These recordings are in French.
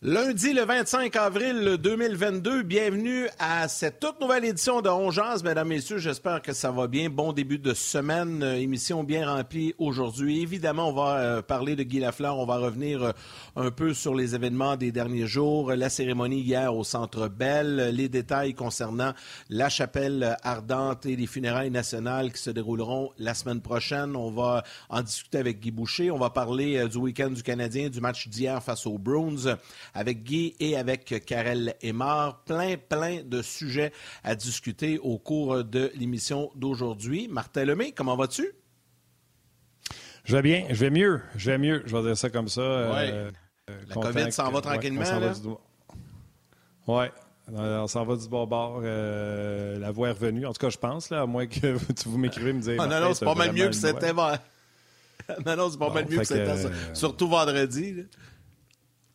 Lundi le 25 avril 2022, bienvenue à cette toute nouvelle édition de Ongeance. Mesdames, Messieurs, j'espère que ça va bien. Bon début de semaine, euh, émission bien remplie aujourd'hui. Évidemment, on va euh, parler de Guy Lafleur, on va revenir euh, un peu sur les événements des derniers jours, la cérémonie hier au Centre Bell, les détails concernant la chapelle ardente et les funérailles nationales qui se dérouleront la semaine prochaine. On va en discuter avec Guy Boucher, on va parler du week-end du Canadien, du match d'hier face aux Bruins avec Guy et avec Karel Aymar. Plein, plein de sujets à discuter au cours de l'émission d'aujourd'hui. Martin Lemay, comment vas-tu? Je vais bien, je vais mieux, je vais mieux, je vais dire ça comme ça. Euh, La COVID s'en va tranquillement, Oui, on s'en va du bon bord. Euh, la voix est revenue. En tout cas, je pense, là, à moins que vous m'écrivez me dire. Ah, non, non, c'est pas mal mieux que c'était. non, non, c'est pas mal mieux que c'était. Surtout vendredi.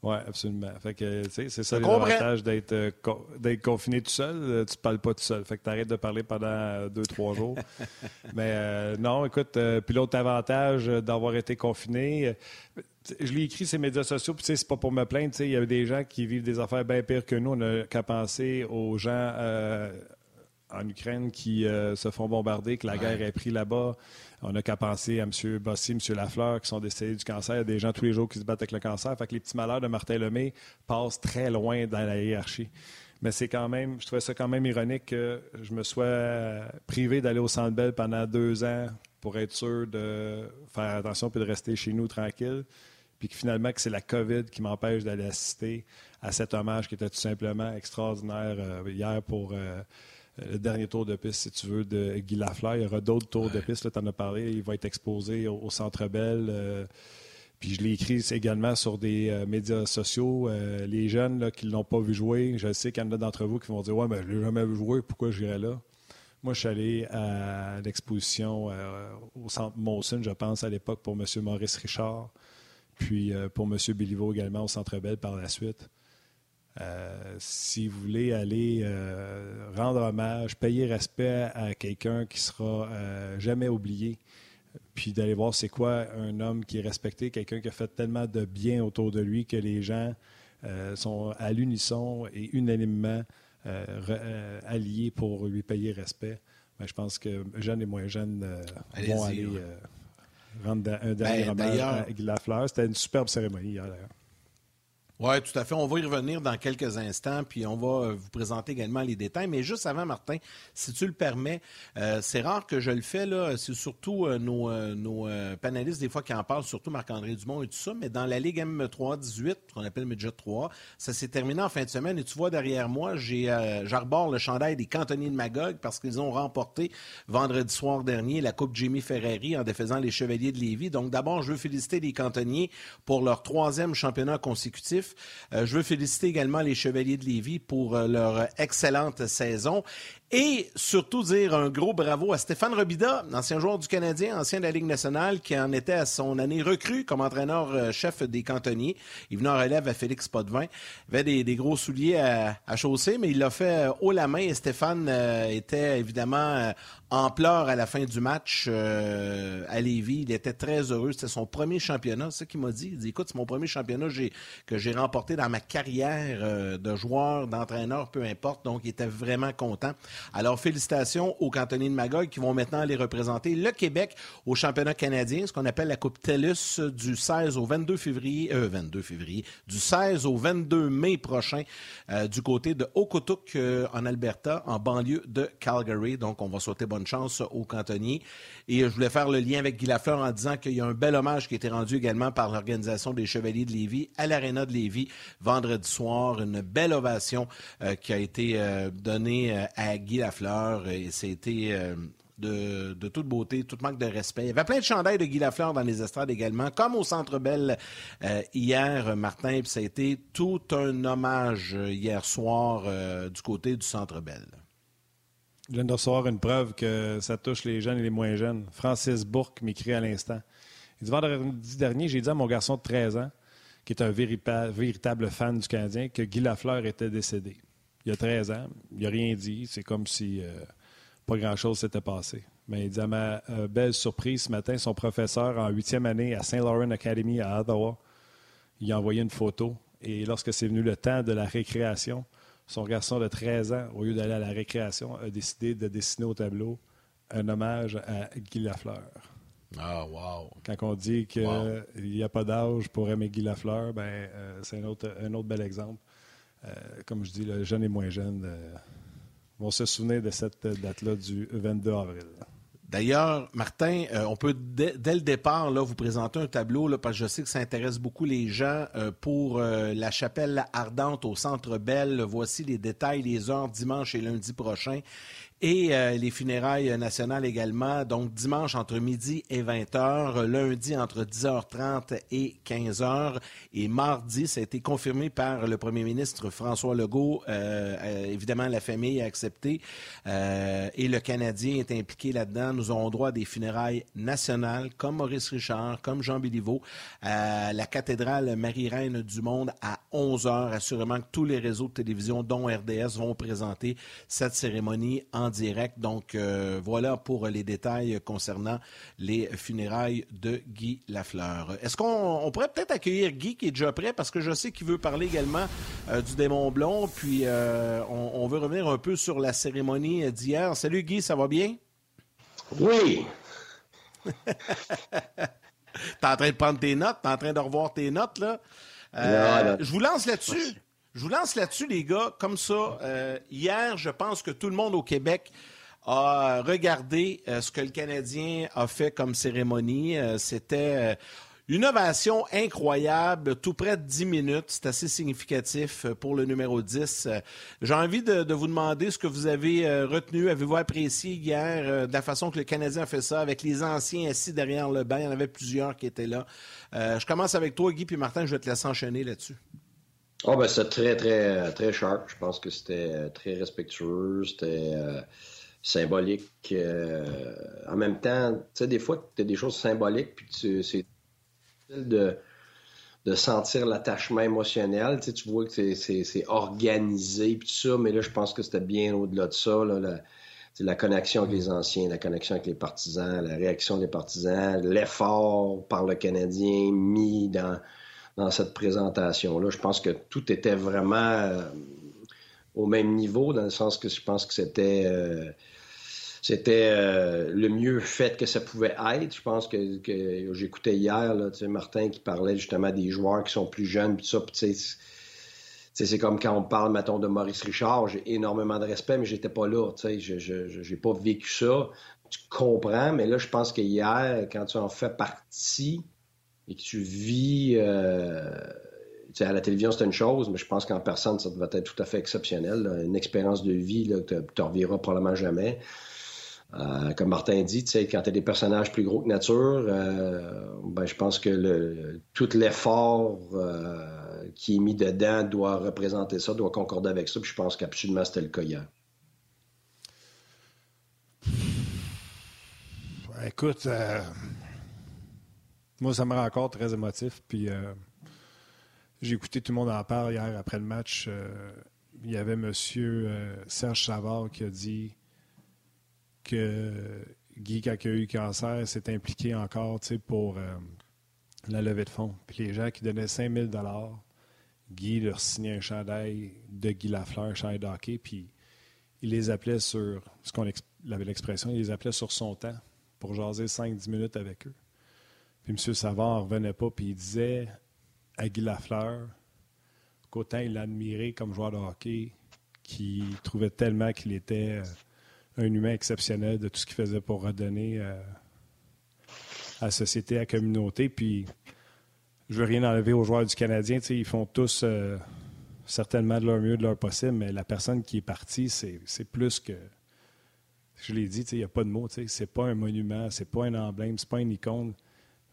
Oui, absolument. Fait que, c'est ça l'avantage d'être, euh, d'être confiné tout seul. Euh, tu ne parles pas tout seul. Fait que tu arrêtes de parler pendant euh, deux, trois jours. Mais non, écoute, puis l'autre avantage d'avoir été confiné, je l'ai écrit sur les médias sociaux, puis c'est pas pour me plaindre. Il y a des gens qui vivent des affaires bien pires que nous. On n'a qu'à penser aux gens en Ukraine qui se font bombarder, que la guerre est pris là-bas. On n'a qu'à penser à M. Bossy, M. Lafleur, qui sont décédés du cancer. Il y a des gens tous les jours qui se battent avec le cancer. Fait que les petits malheurs de Martin Lemay passent très loin dans la hiérarchie. Mais c'est quand même, je trouvais ça quand même ironique que je me sois privé d'aller au Centre Bell pendant deux ans pour être sûr de faire attention puis de rester chez nous tranquille. Puis que finalement, que c'est la COVID qui m'empêche d'aller assister à cet hommage qui était tout simplement extraordinaire euh, hier pour euh, le dernier tour de piste, si tu veux, de Guy Lafleur. Il y aura d'autres tours de piste, tu en as parlé. Il va être exposé au, Centre Bell. Euh, puis je l'ai écrit également sur des euh, médias sociaux. Euh, les jeunes qui ne l'ont pas vu jouer, je sais qu'il y en a d'entre vous qui vont dire Ouais, mais je ne l'ai jamais vu jouer, pourquoi j'irais là? Moi, je suis allé à l'exposition au Centre Molson, je pense, à l'époque, pour M. Maurice Richard, puis pour M. Béliveau également au Centre Bell par la suite. Euh, si vous voulez aller euh, rendre hommage, payer respect à quelqu'un qui sera euh, jamais oublié, puis d'aller voir c'est quoi un homme qui est respecté, quelqu'un qui a fait tellement de bien autour de lui que les gens sont à l'unisson et unanimement alliés pour lui payer respect. Ben, je pense que jeunes et moins jeunes vont aller rendre un dernier ben, hommage à Guy Lafleur. C'était une superbe cérémonie hier d'ailleurs. Oui, tout à fait. On va y revenir dans quelques instants, puis on va euh, vous présenter également les détails. Mais juste avant, Martin, si tu le permets, euh, c'est rare que je le fais, là. C'est surtout euh, nos, nos panélistes, des fois, qui en parlent, surtout Marc-André Dumont et tout ça. Mais dans la Ligue M3 18, qu'on appelle Midget 3, ça s'est terminé en fin de semaine. Et tu vois, derrière moi, j'arbore le chandail des cantonniers de Magog parce qu'ils ont remporté vendredi soir dernier la Coupe Jimmy Ferrari en défaisant les Chevaliers de Lévis. Donc, d'abord, je veux féliciter les cantonniers pour leur troisième championnat consécutif. Euh, je veux féliciter également les Chevaliers de Lévis pour euh, leur excellente saison. Et surtout dire un gros bravo à Stéphane Robida, ancien joueur du Canadien, ancien de la Ligue nationale, qui en était à son année recrue comme entraîneur-chef des cantonniers. Il venait en relève à Félix Potvin. Il avait des, gros souliers à, chausser, mais il l'a fait haut la main et Stéphane euh, était évidemment en pleurs à la fin du match euh, à Lévis. Il était très heureux. C'était son premier championnat. C'est ce qu'il m'a dit. Il dit Écoute, c'est mon premier championnat que j'ai remporté dans ma carrière euh, de joueur, d'entraîneur, peu importe. Donc, il était vraiment content. Alors, félicitations aux cantonniers de Magog qui vont maintenant aller représenter le Québec au championnat canadien, ce qu'on appelle la Coupe TELUS du 16 au 22 février, euh, 22 février, du 16 au 22 mai prochain euh, du côté de Okotook en Alberta, en banlieue de Calgary. Donc, on va souhaiter bonne chance aux cantonniers. Et je voulais faire le lien avec Guy Lafleur en disant qu'il y a un bel hommage qui a été rendu également par l'organisation des Chevaliers de Lévis à l'Arena de Lévis vendredi soir. Une belle ovation euh, qui a été euh, donnée euh, à Lafleur et c'était de, de, toute beauté, toute manque de respect. Il y avait plein de chandails de Guy Lafleur dans les estrades également, comme au Centre Bell hier, Martin. Puis ça a été tout un hommage hier soir du côté du Centre Bell. Je viens de recevoir une preuve que ça touche les jeunes et les moins jeunes. Francis Bourque m'écrit à l'instant. Il dit Vendredi dernier, j'ai dit à mon garçon de 13 ans, qui est un véritable fan du Canadien, que Guy Lafleur était décédé. Il y a 13 ans. Il n'a rien dit. C'est comme si euh, pas grand-chose s'était passé. Mais il dit à ma euh, belle surprise ce matin, son professeur en huitième année à Saint Laurent Academy à Ottawa, il a envoyé une photo. Et lorsque c'est venu le temps de la récréation, son garçon de 13 ans, au lieu d'aller à la récréation, a décidé de dessiner au tableau un hommage à Guy Lafleur. Ah, wow! Quand on dit qu'il n'y a pas d'âge pour aimer Guy Lafleur, ben, euh, c'est un autre, un autre bel exemple. Euh, comme je dis, le jeune et moins jeune euh, vont se souvenir de cette date-là du 22 avril. D'ailleurs, Martin, euh, on peut dès, le départ là, vous présenter un tableau là, parce que je sais que ça intéresse beaucoup les gens pour la chapelle ardente au Centre Belle. Voici les détails, les heures dimanche et lundi prochain et euh, les funérailles nationales également. Donc, dimanche entre midi et 20h, lundi entre 10h30 et 15h, et mardi, ça a été confirmé par le premier ministre François Legault. Euh, euh, évidemment, la famille a accepté et le Canadien est impliqué là-dedans. Nous aurons droit à des funérailles nationales, comme Maurice Richard, comme Jean Béliveau, à la cathédrale Marie-Reine du Monde à 11h. Assurément que tous les réseaux de télévision, dont RDS, vont présenter cette cérémonie en direct. Donc, euh, voilà pour les détails concernant les funérailles de Guy Lafleur. Est-ce qu'on pourrait peut-être accueillir Guy qui est déjà prêt? Parce que je sais qu'il veut parler également euh, du démon blond. Puis, euh, on, veut revenir un peu sur la cérémonie d'hier. Salut Guy, ça va bien? Oui. T'es en train de prendre tes notes, t'es en train de revoir tes notes, là? Je vous lance là-dessus. Je vous lance là-dessus, les gars, comme ça. Euh, hier, je pense que tout le monde au Québec a regardé euh, ce que le Canadien a fait comme cérémonie. Euh, c'était une ovation incroyable, tout près de 10 minutes. C'est assez significatif pour le numéro 10. J'ai envie de, vous demander ce que vous avez retenu. Avez-vous apprécié hier de la façon que le Canadien a fait ça avec les anciens assis derrière le banc? Il y en avait plusieurs qui étaient là. je commence avec toi, Guy, puis Martin, je vais te laisser enchaîner là-dessus. Oh, ben, c'était très, très, très sharp. Je pense que c'était très respectueux, c'était euh, symbolique. Euh, en même temps, tu sais, des fois, tu as des choses symboliques, puis c'est de, de sentir l'attachement émotionnel. Tu vois que c'est organisé, puis tout ça, mais là, je pense que c'était bien au-delà de ça. Là, la, la connexion avec les anciens, la connexion avec les partisans, la réaction des partisans, l'effort par le Canadien mis dans dans cette présentation-là. Je pense que tout était vraiment euh, au même niveau, dans le sens que je pense que c'était euh, euh, le mieux fait que ça pouvait être. Je pense que, j'écoutais hier Martin qui parlait justement des joueurs qui sont plus jeunes, puis ça, c'est comme quand on parle, mettons, de Maurice Richard, j'ai énormément de respect, mais j'étais pas là, je n'ai pas vécu ça. Tu comprends, mais là, je pense qu'hier, quand tu en fais partie, et que tu vis. Euh, à la télévision, c'est une chose, mais je pense qu'en personne, ça va être tout à fait exceptionnel. Une expérience de vie que tu ne reviras probablement jamais. Euh, comme Martin dit, quand tu as des personnages plus gros que nature, euh, ben, je pense que tout l'effort qui est mis dedans doit représenter ça, doit concorder avec ça. Puis je pense qu'absolument c'était le cas hier. Écoute, moi, ça me rend encore très émotif. Puis euh, j'ai écouté tout le monde en parler hier après le match. Euh, il y avait M. Euh, Serge Savard qui a dit que Guy, quand il a eu cancer, s'est impliqué encore pour la levée de fonds. Puis les gens qui donnaient 5000 Guy leur signait un chandail de Guy Lafleur, un chandail d'hockey, puis il les appelait sur, ce qu'on avait l'expression, il les appelait sur son temps pour jaser 5-10 minutes avec eux. Puis M. Savard ne revenait pas, puis il disait à Guy Lafleur qu'autant il l'admirait comme joueur de hockey, qu'il trouvait tellement qu'il était euh, un humain exceptionnel de tout ce qu'il faisait pour redonner euh, à la société, à la communauté. Puis je veux rien enlever aux joueurs du Canadien. Ils font tous euh, certainement de leur mieux, de leur possible, mais la personne qui est partie, c'est plus que. Je l'ai dit, il n'y a pas de mots. C'est pas un monument, c'est pas un emblème, c'est pas une icône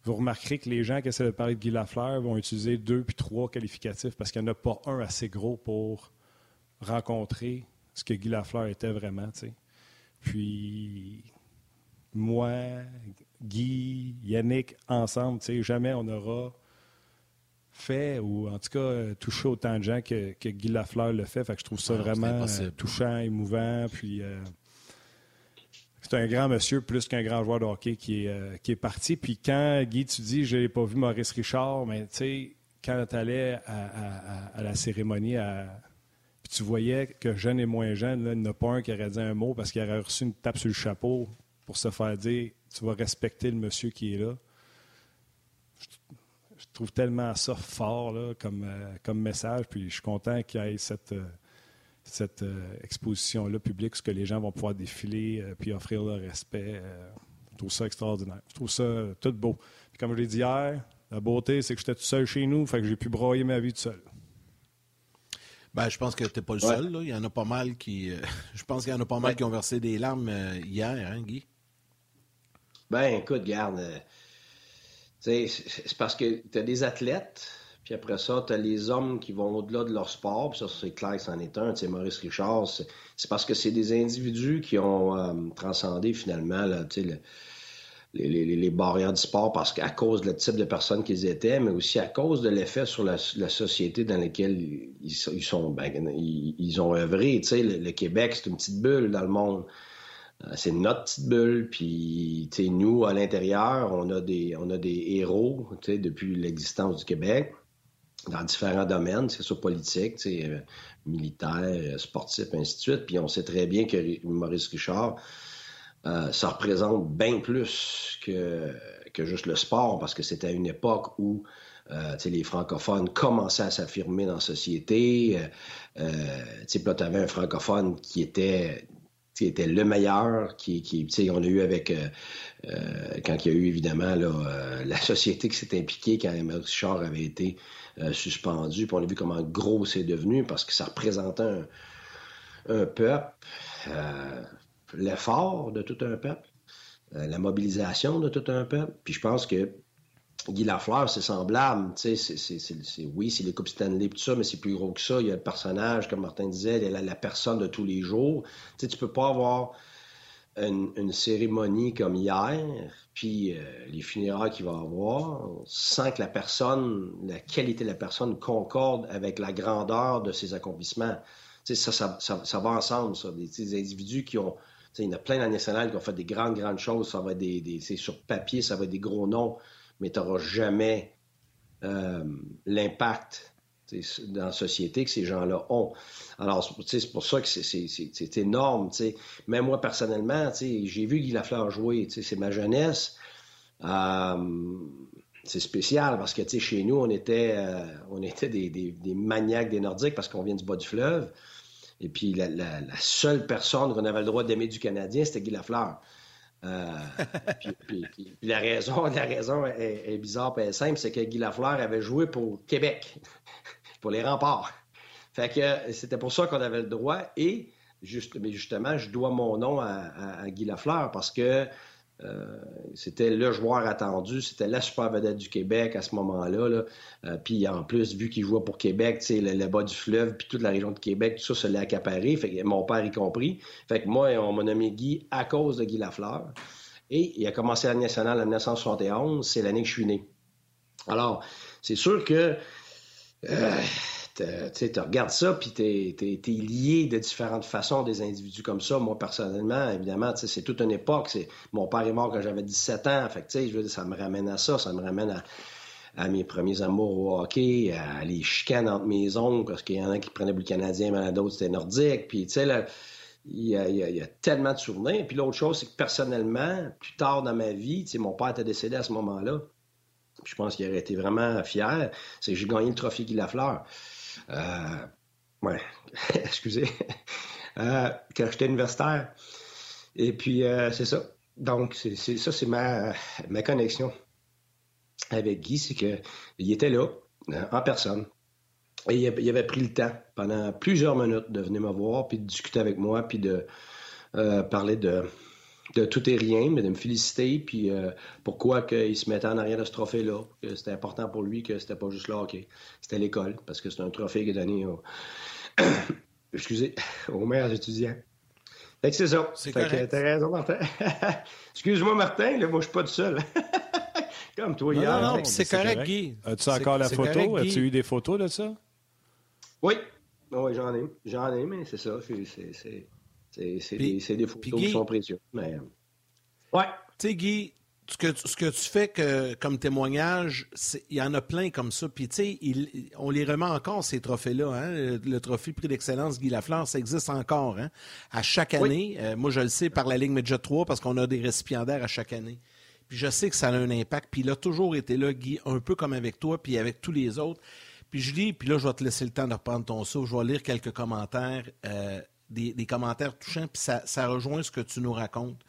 vous remarquerez que les gens qui essaient de parler de Guy Lafleur vont utiliser deux puis trois qualificatifs parce qu'il n'y en a pas un assez gros pour rencontrer ce que Guy Lafleur était vraiment. Puis moi, Guy, Yannick, ensemble, jamais on aura fait ou en tout cas touché autant de gens que, Guy Lafleur le fait. Fait que je trouve ça ah, vraiment touchant, émouvant. Puis c'est un grand monsieur plus qu'un grand joueur de hockey qui est, est parti. Puis quand Guy, tu dis, je n'ai pas vu Maurice Richard, mais tu sais, quand tu allais à, la cérémonie, puis tu voyais que jeune et moins jeune, il n'y en a pas un qui aurait dit un mot parce qu'il aurait reçu une tape sur le chapeau pour se faire dire tu vas respecter le monsieur qui est là. Je, trouve tellement ça fort comme, euh, comme message, puis je suis content qu'il y ait cette, euh, cette euh, exposition-là publique, ce que les gens vont pouvoir défiler puis offrir leur respect. je trouve ça extraordinaire. Je trouve ça tout beau. Puis comme je l'ai dit hier, la beauté, c'est que j'étais tout seul chez nous, fait que j'ai pu broyer ma vie tout seul. Ben, je pense que tu n'es pas le seul. Il y en a pas mal qui. Euh, je pense qu'il y en a pas mal qui ont versé des larmes euh, hier, hein, Guy? Ben, écoute, garde. Euh, c'est parce que tu as des athlètes, puis après ça, tu as les hommes qui vont au-delà de leur sport, ça, c'est clair c'en est un. Tu sais, Maurice Richard, c'est parce que c'est des individus qui ont transcendé finalement les, barrières du sport parce qu'à cause du type de personnes qu'ils étaient, mais aussi à cause de l'effet sur la, société dans laquelle ils, sont, ben, ils, ont œuvré. Tu sais, le, Québec, c'est une petite bulle dans le monde. Euh, c'est notre petite bulle, puis nous, à l'intérieur, on a des on a des héros depuis l'existence du Québec dans différents domaines, c'est soit politique, euh, militaire, sportif, ainsi de suite. Puis on sait très bien que Maurice Richard, euh, ça représente bien plus que, que juste le sport, parce que c'était une époque où euh, les francophones commençaient à s'affirmer dans la société. Euh, euh tu avais un francophone qui était qui était le meilleur, qui, on a eu avec, quand il y a eu évidemment la société qui s'est impliquée quand Emmanuel Richard avait été suspendu, puis on a vu comment gros c'est devenu parce que ça représentait un, peuple l'effort de tout un peuple, euh, la mobilisation de tout un peuple. Puis je pense que Guy Lafleur, c'est semblable. C'est, oui, c'est les Coupes Stanley tout ça, mais c'est plus gros que ça. Il y a le personnage, comme Martin disait, il y a la, personne de tous les jours. Tu ne peux pas avoir une, cérémonie comme hier, puis euh, les funérailles qu'il va avoir, sans que la personne, la qualité de la personne concorde avec la grandeur de ses accomplissements. Ça ça, ça, va ensemble, ça. des individus qui ont il y en a plein dans nationale qui ont fait des grandes, grandes choses. Ça va être des, sur papier, ça va être des gros noms, mais tu n'auras jamais euh, l'impact dans la société que ces gens-là ont. Alors, c'est pour ça que c'est énorme. Même moi, personnellement, j'ai vu Guy Lafleur jouer. C'est ma jeunesse. Euh, c'est spécial parce que chez nous, on était, euh, on était des, des, maniaques des Nordiques parce qu'on vient du bas du fleuve. Et puis la, seule personne qu'on avait le droit d'aimer du Canadien, c'était Guy Lafleur. Euh, puis, la raison, la raison est, bizarre et simple, c'est que Guy Lafleur avait joué pour Québec, pour les remparts. Fait que c'était pour ça qu'on avait le droit. Et mais justement, je dois mon nom à, Guy Lafleur parce que euh, c'était le joueur attendu, c'était la super vedette du Québec à ce moment-là. Euh, puis en plus, vu qu'il jouait pour Québec, le, le bas du fleuve, puis toute la région de Québec, tout ça se l'a accaparé, fait mon père y compris. Fait que moi, on m'a nommé Guy à cause de Guy Lafleur. Et il a commencé à nationale en 1971, c'est l'année que je suis né. Alors, c'est sûr que euh, tu regardes ça, puis tu es, lié de différentes façons des individus comme ça. Moi, personnellement, évidemment, c'est toute une époque. Mon père est mort quand j'avais 17 ans. Fait je veux dire, ça me ramène à ça. Ça me ramène à, mes premiers amours au hockey, à les chicanes entre mes oncles, parce qu'il y en a qui prenaient le Canadien, mais d'autres, c'était nordique. Puis, tu sais, il y, a, tellement de souvenirs. Puis l'autre chose, c'est que personnellement, plus tard dans ma vie, mon père était décédé à ce moment-là. Je pense qu'il aurait été vraiment fier. C'est que j'ai gagné le trophée Guy Lafleur. Euh, ouais, excusez. Euh, quand j'étais universitaire. Et puis, euh, c'est ça. Donc, ça, c'est ma, ma connexion avec Guy, c'est qu'il était là, en personne. Et il avait pris le temps pendant plusieurs minutes de venir me voir, puis de discuter avec moi, puis de parler de, de tout et rien, mais de me féliciter, puis euh, pourquoi qu'il se mettait en arrière de ce trophée-là, que c'était important pour lui, que c'était pas juste le hockey, c'était l'école, parce que c'est un trophée qui est donné au... excusez, aux meilleurs étudiants. Fait que c'est ça. C'est correct. T'as raison, Martin. Excuse-moi, Martin, là, moi, je suis pas tout seul. Comme toi non, hier. Non, non, c'est correct, Guy. As-tu encore la photo? As-tu eu des photos de ça? Oui. Oui, j'en ai. J'en ai, mais c'est ça. C'est des, des, photos qui sont précieuses. Mais... Ouais. Tu sais, Guy, ce que, ce que tu fais que, comme témoignage, il y en a plein comme ça. Puis, tu sais, on les remet encore, ces trophées-là. Hein? Le, trophée prix d'excellence Guy Lafleur, ça existe encore. Hein? À chaque année, euh, moi, je le sais par la Ligue Medjet 3 parce qu'on a des récipiendaires à chaque année. Puis, je sais que ça a un impact. Puis, il a toujours été là, Guy, un peu comme avec toi, puis avec tous les autres. Puis, je lis, puis là, je vais te laisser le temps de reprendre ton saut. Je vais lire quelques commentaires, euh, des, commentaires touchants, puis ça, rejoint ce que tu nous racontes.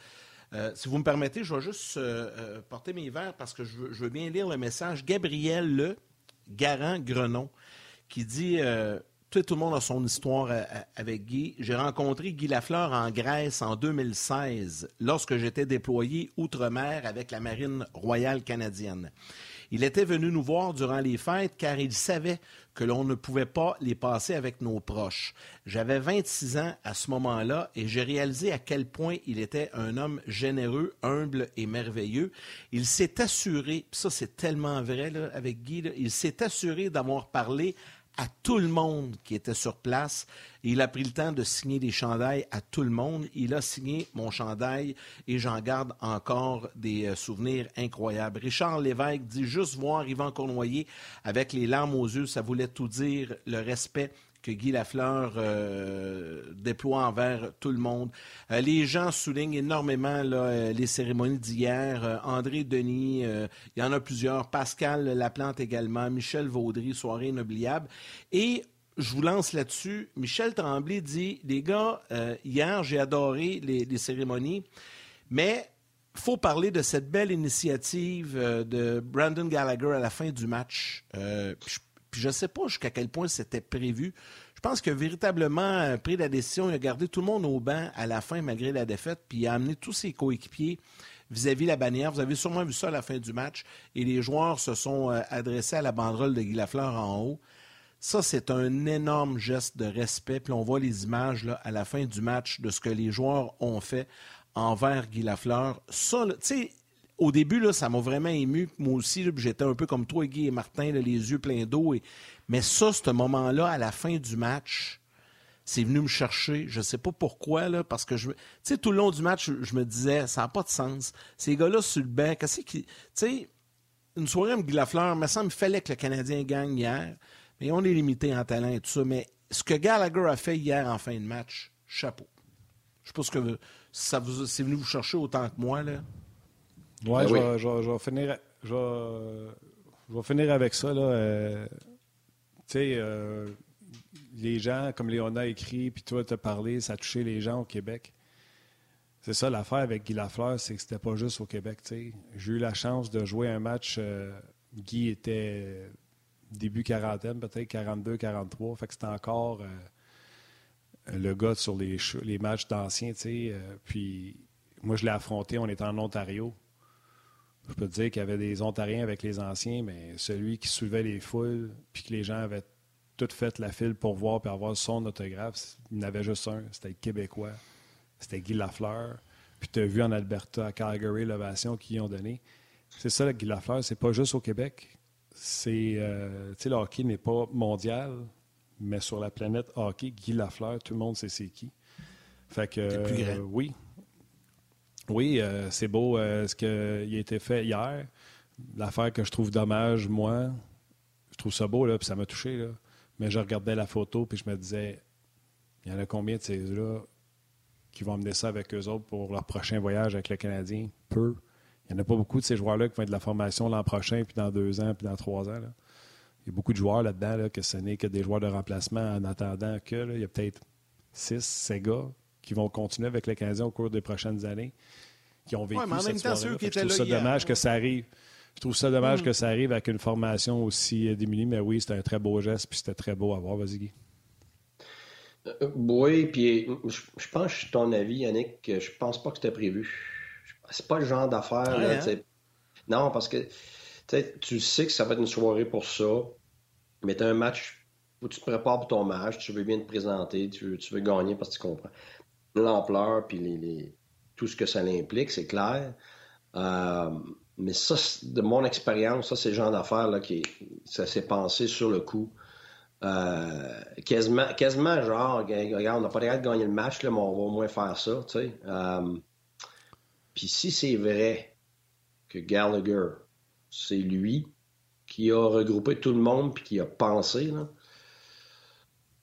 Euh, si vous me permettez, je vais juste euh, euh, porter mes verres parce que je veux, bien lire le message. Gabriel Le Garant Grenon qui dit tout, le monde a son histoire avec Guy. J'ai rencontré Guy Lafleur en Grèce en 2016 lorsque j'étais déployé outre-mer avec la Marine royale canadienne. Il était venu nous voir durant les fêtes car il savait que l'on ne pouvait pas les passer avec nos proches. J'avais 26 ans à ce moment-là et j'ai réalisé à quel point il était un homme généreux, humble et merveilleux. Il s'est assuré, ça c'est tellement vrai avec Guy, il s'est assuré d'avoir parlé à tout le monde qui était sur place. Il a pris le temps de signer des chandails à tout le monde. Il a signé mon chandail et j'en garde encore des euh, souvenirs incroyables. Richard Lévesque dit juste voir Yvan Cournoyer avec les larmes aux yeux, ça voulait tout dire, le respect que Guy Lafleur euh, déploie envers tout le monde. Euh, les gens soulignent énormément euh, les cérémonies d'hier. André Denis, il y en a plusieurs. Pascal Laplante également. Michel Vaudry, soirée inoubliable. Et je vous lance là-dessus. Michel Tremblay dit Les gars, hier, j'ai adoré les, cérémonies, mais faut parler de cette belle initiative de Brandon Gallagher à la fin du match. Puis je ne sais pas jusqu'à quel point c'était prévu. Je pense que véritablement pris la décision, il a gardé tout le monde au banc à la fin malgré la défaite, puis il a amené tous ses coéquipiers vis-à-vis la bannière. Vous avez sûrement vu ça à la fin du match. Et les joueurs se sont euh, adressés à la banderole de Guy Lafleur en haut. Ça, c'est un énorme geste de respect. Puis on voit les images là, à la fin du match de ce que les joueurs ont fait envers Guy Lafleur. Ça, tu sais, au début, là, ça m'a vraiment ému. Moi aussi, j'étais un peu comme toi, Guy et Martin, les yeux pleins d'eau. Mais ça, ce moment-là, à la fin du match, c'est venu me chercher. Je ne sais pas pourquoi, parce que je. Tout le long du match, je, me disais, ça n'a pas de sens. Ces gars-là sur le banc, qu'est-ce qui. Tu sais, une soirée avec Lafleur, mais ça me fallait que le Canadien gagne hier. Mais on est limité en talent et tout ça. Mais ce que Gallagher a fait hier en fin de match, chapeau. Je ce que ça vous, c'est venu vous chercher autant que moi, là. Ouais, ben je, vais, finir, je, vais, finir avec ça. Là. Euh, tu sais, euh, les gens, comme Léon a écrit, puis toi, tu as parlé, ça a touché les gens au Québec. C'est ça l'affaire avec Guy Lafleur, c'est que c'était pas juste au Québec. J'ai eu la chance de jouer un match. Euh, Guy était début quarantaine, peut-être 42, 43. Fait que c'était encore le gars sur les, les matchs d'anciens. puis moi, je l'ai affronté, on était en Ontario. Je peux te dire qu'il y avait des Ontariens avec les anciens, mais celui qui soulevait les foules, puis que les gens avaient tout fait la file pour voir et avoir son autographe, il y en avait juste un. C'était le Québécois. C'était Guy Lafleur. Puis tu as vu en Alberta, à Calgary, l'ovation qu'ils ont donné. C'est ça, Guy Lafleur. C'est pas juste au Québec. C'est, euh, le hockey n'est pas mondial, mais sur la planète hockey, Guy Lafleur, tout le monde sait c'est qui. Fait que, euh, oui, oui, euh, c'est beau euh, ce qui a été fait hier. L'affaire que je trouve dommage, moi, je trouve ça beau, là, puis ça m'a touché. Mais je regardais la photo, puis je me disais, il y en a combien de ces là qui vont amener ça avec eux autres pour leur prochain voyage avec le Canadien? Peu. Il n'y en a pas beaucoup de ces joueurs-là qui vont être de la formation l'an prochain, puis dans deux ans, puis dans trois ans. Il y a beaucoup de joueurs là-dedans que ce n'est que des joueurs de remplacement en attendant que. il y a peut-être six, sept gars qui vont continuer avec le Canadien au cours des prochaines années, qui ont vécu cette soirée Je trouve ça dommage que ça arrive. Je trouve ça dommage mm. que ça arrive avec une formation aussi euh, démunie, mais oui, c'était un très beau geste, puis c'était très beau à voir. Vas-y, Guy. Euh, oui, puis je, pense que je suis ton avis, Yannick, je pense pas que c'était prévu. C'est pas le genre d'affaire. Hein? Non, parce que tu sais que ça va être une soirée pour ça, mais tu as un match où tu te prépares pour ton match, tu veux bien te présenter, tu veux, tu veux gagner parce que tu comprends l'ampleur puis tout ce que ça implique, c'est clair. Euh, mais ça, de mon expérience, ça, c'est le genre d'affaires là, qui ça s'est pensé sur le coup. Euh, quasiment, quasiment genre, regarde, on n'a pas l'air de gagner le match, mais on va au moins faire ça, tu sais. Euh, puis si c'est vrai que Gallagher, c'est lui qui a regroupé tout le monde puis qui a pensé, là,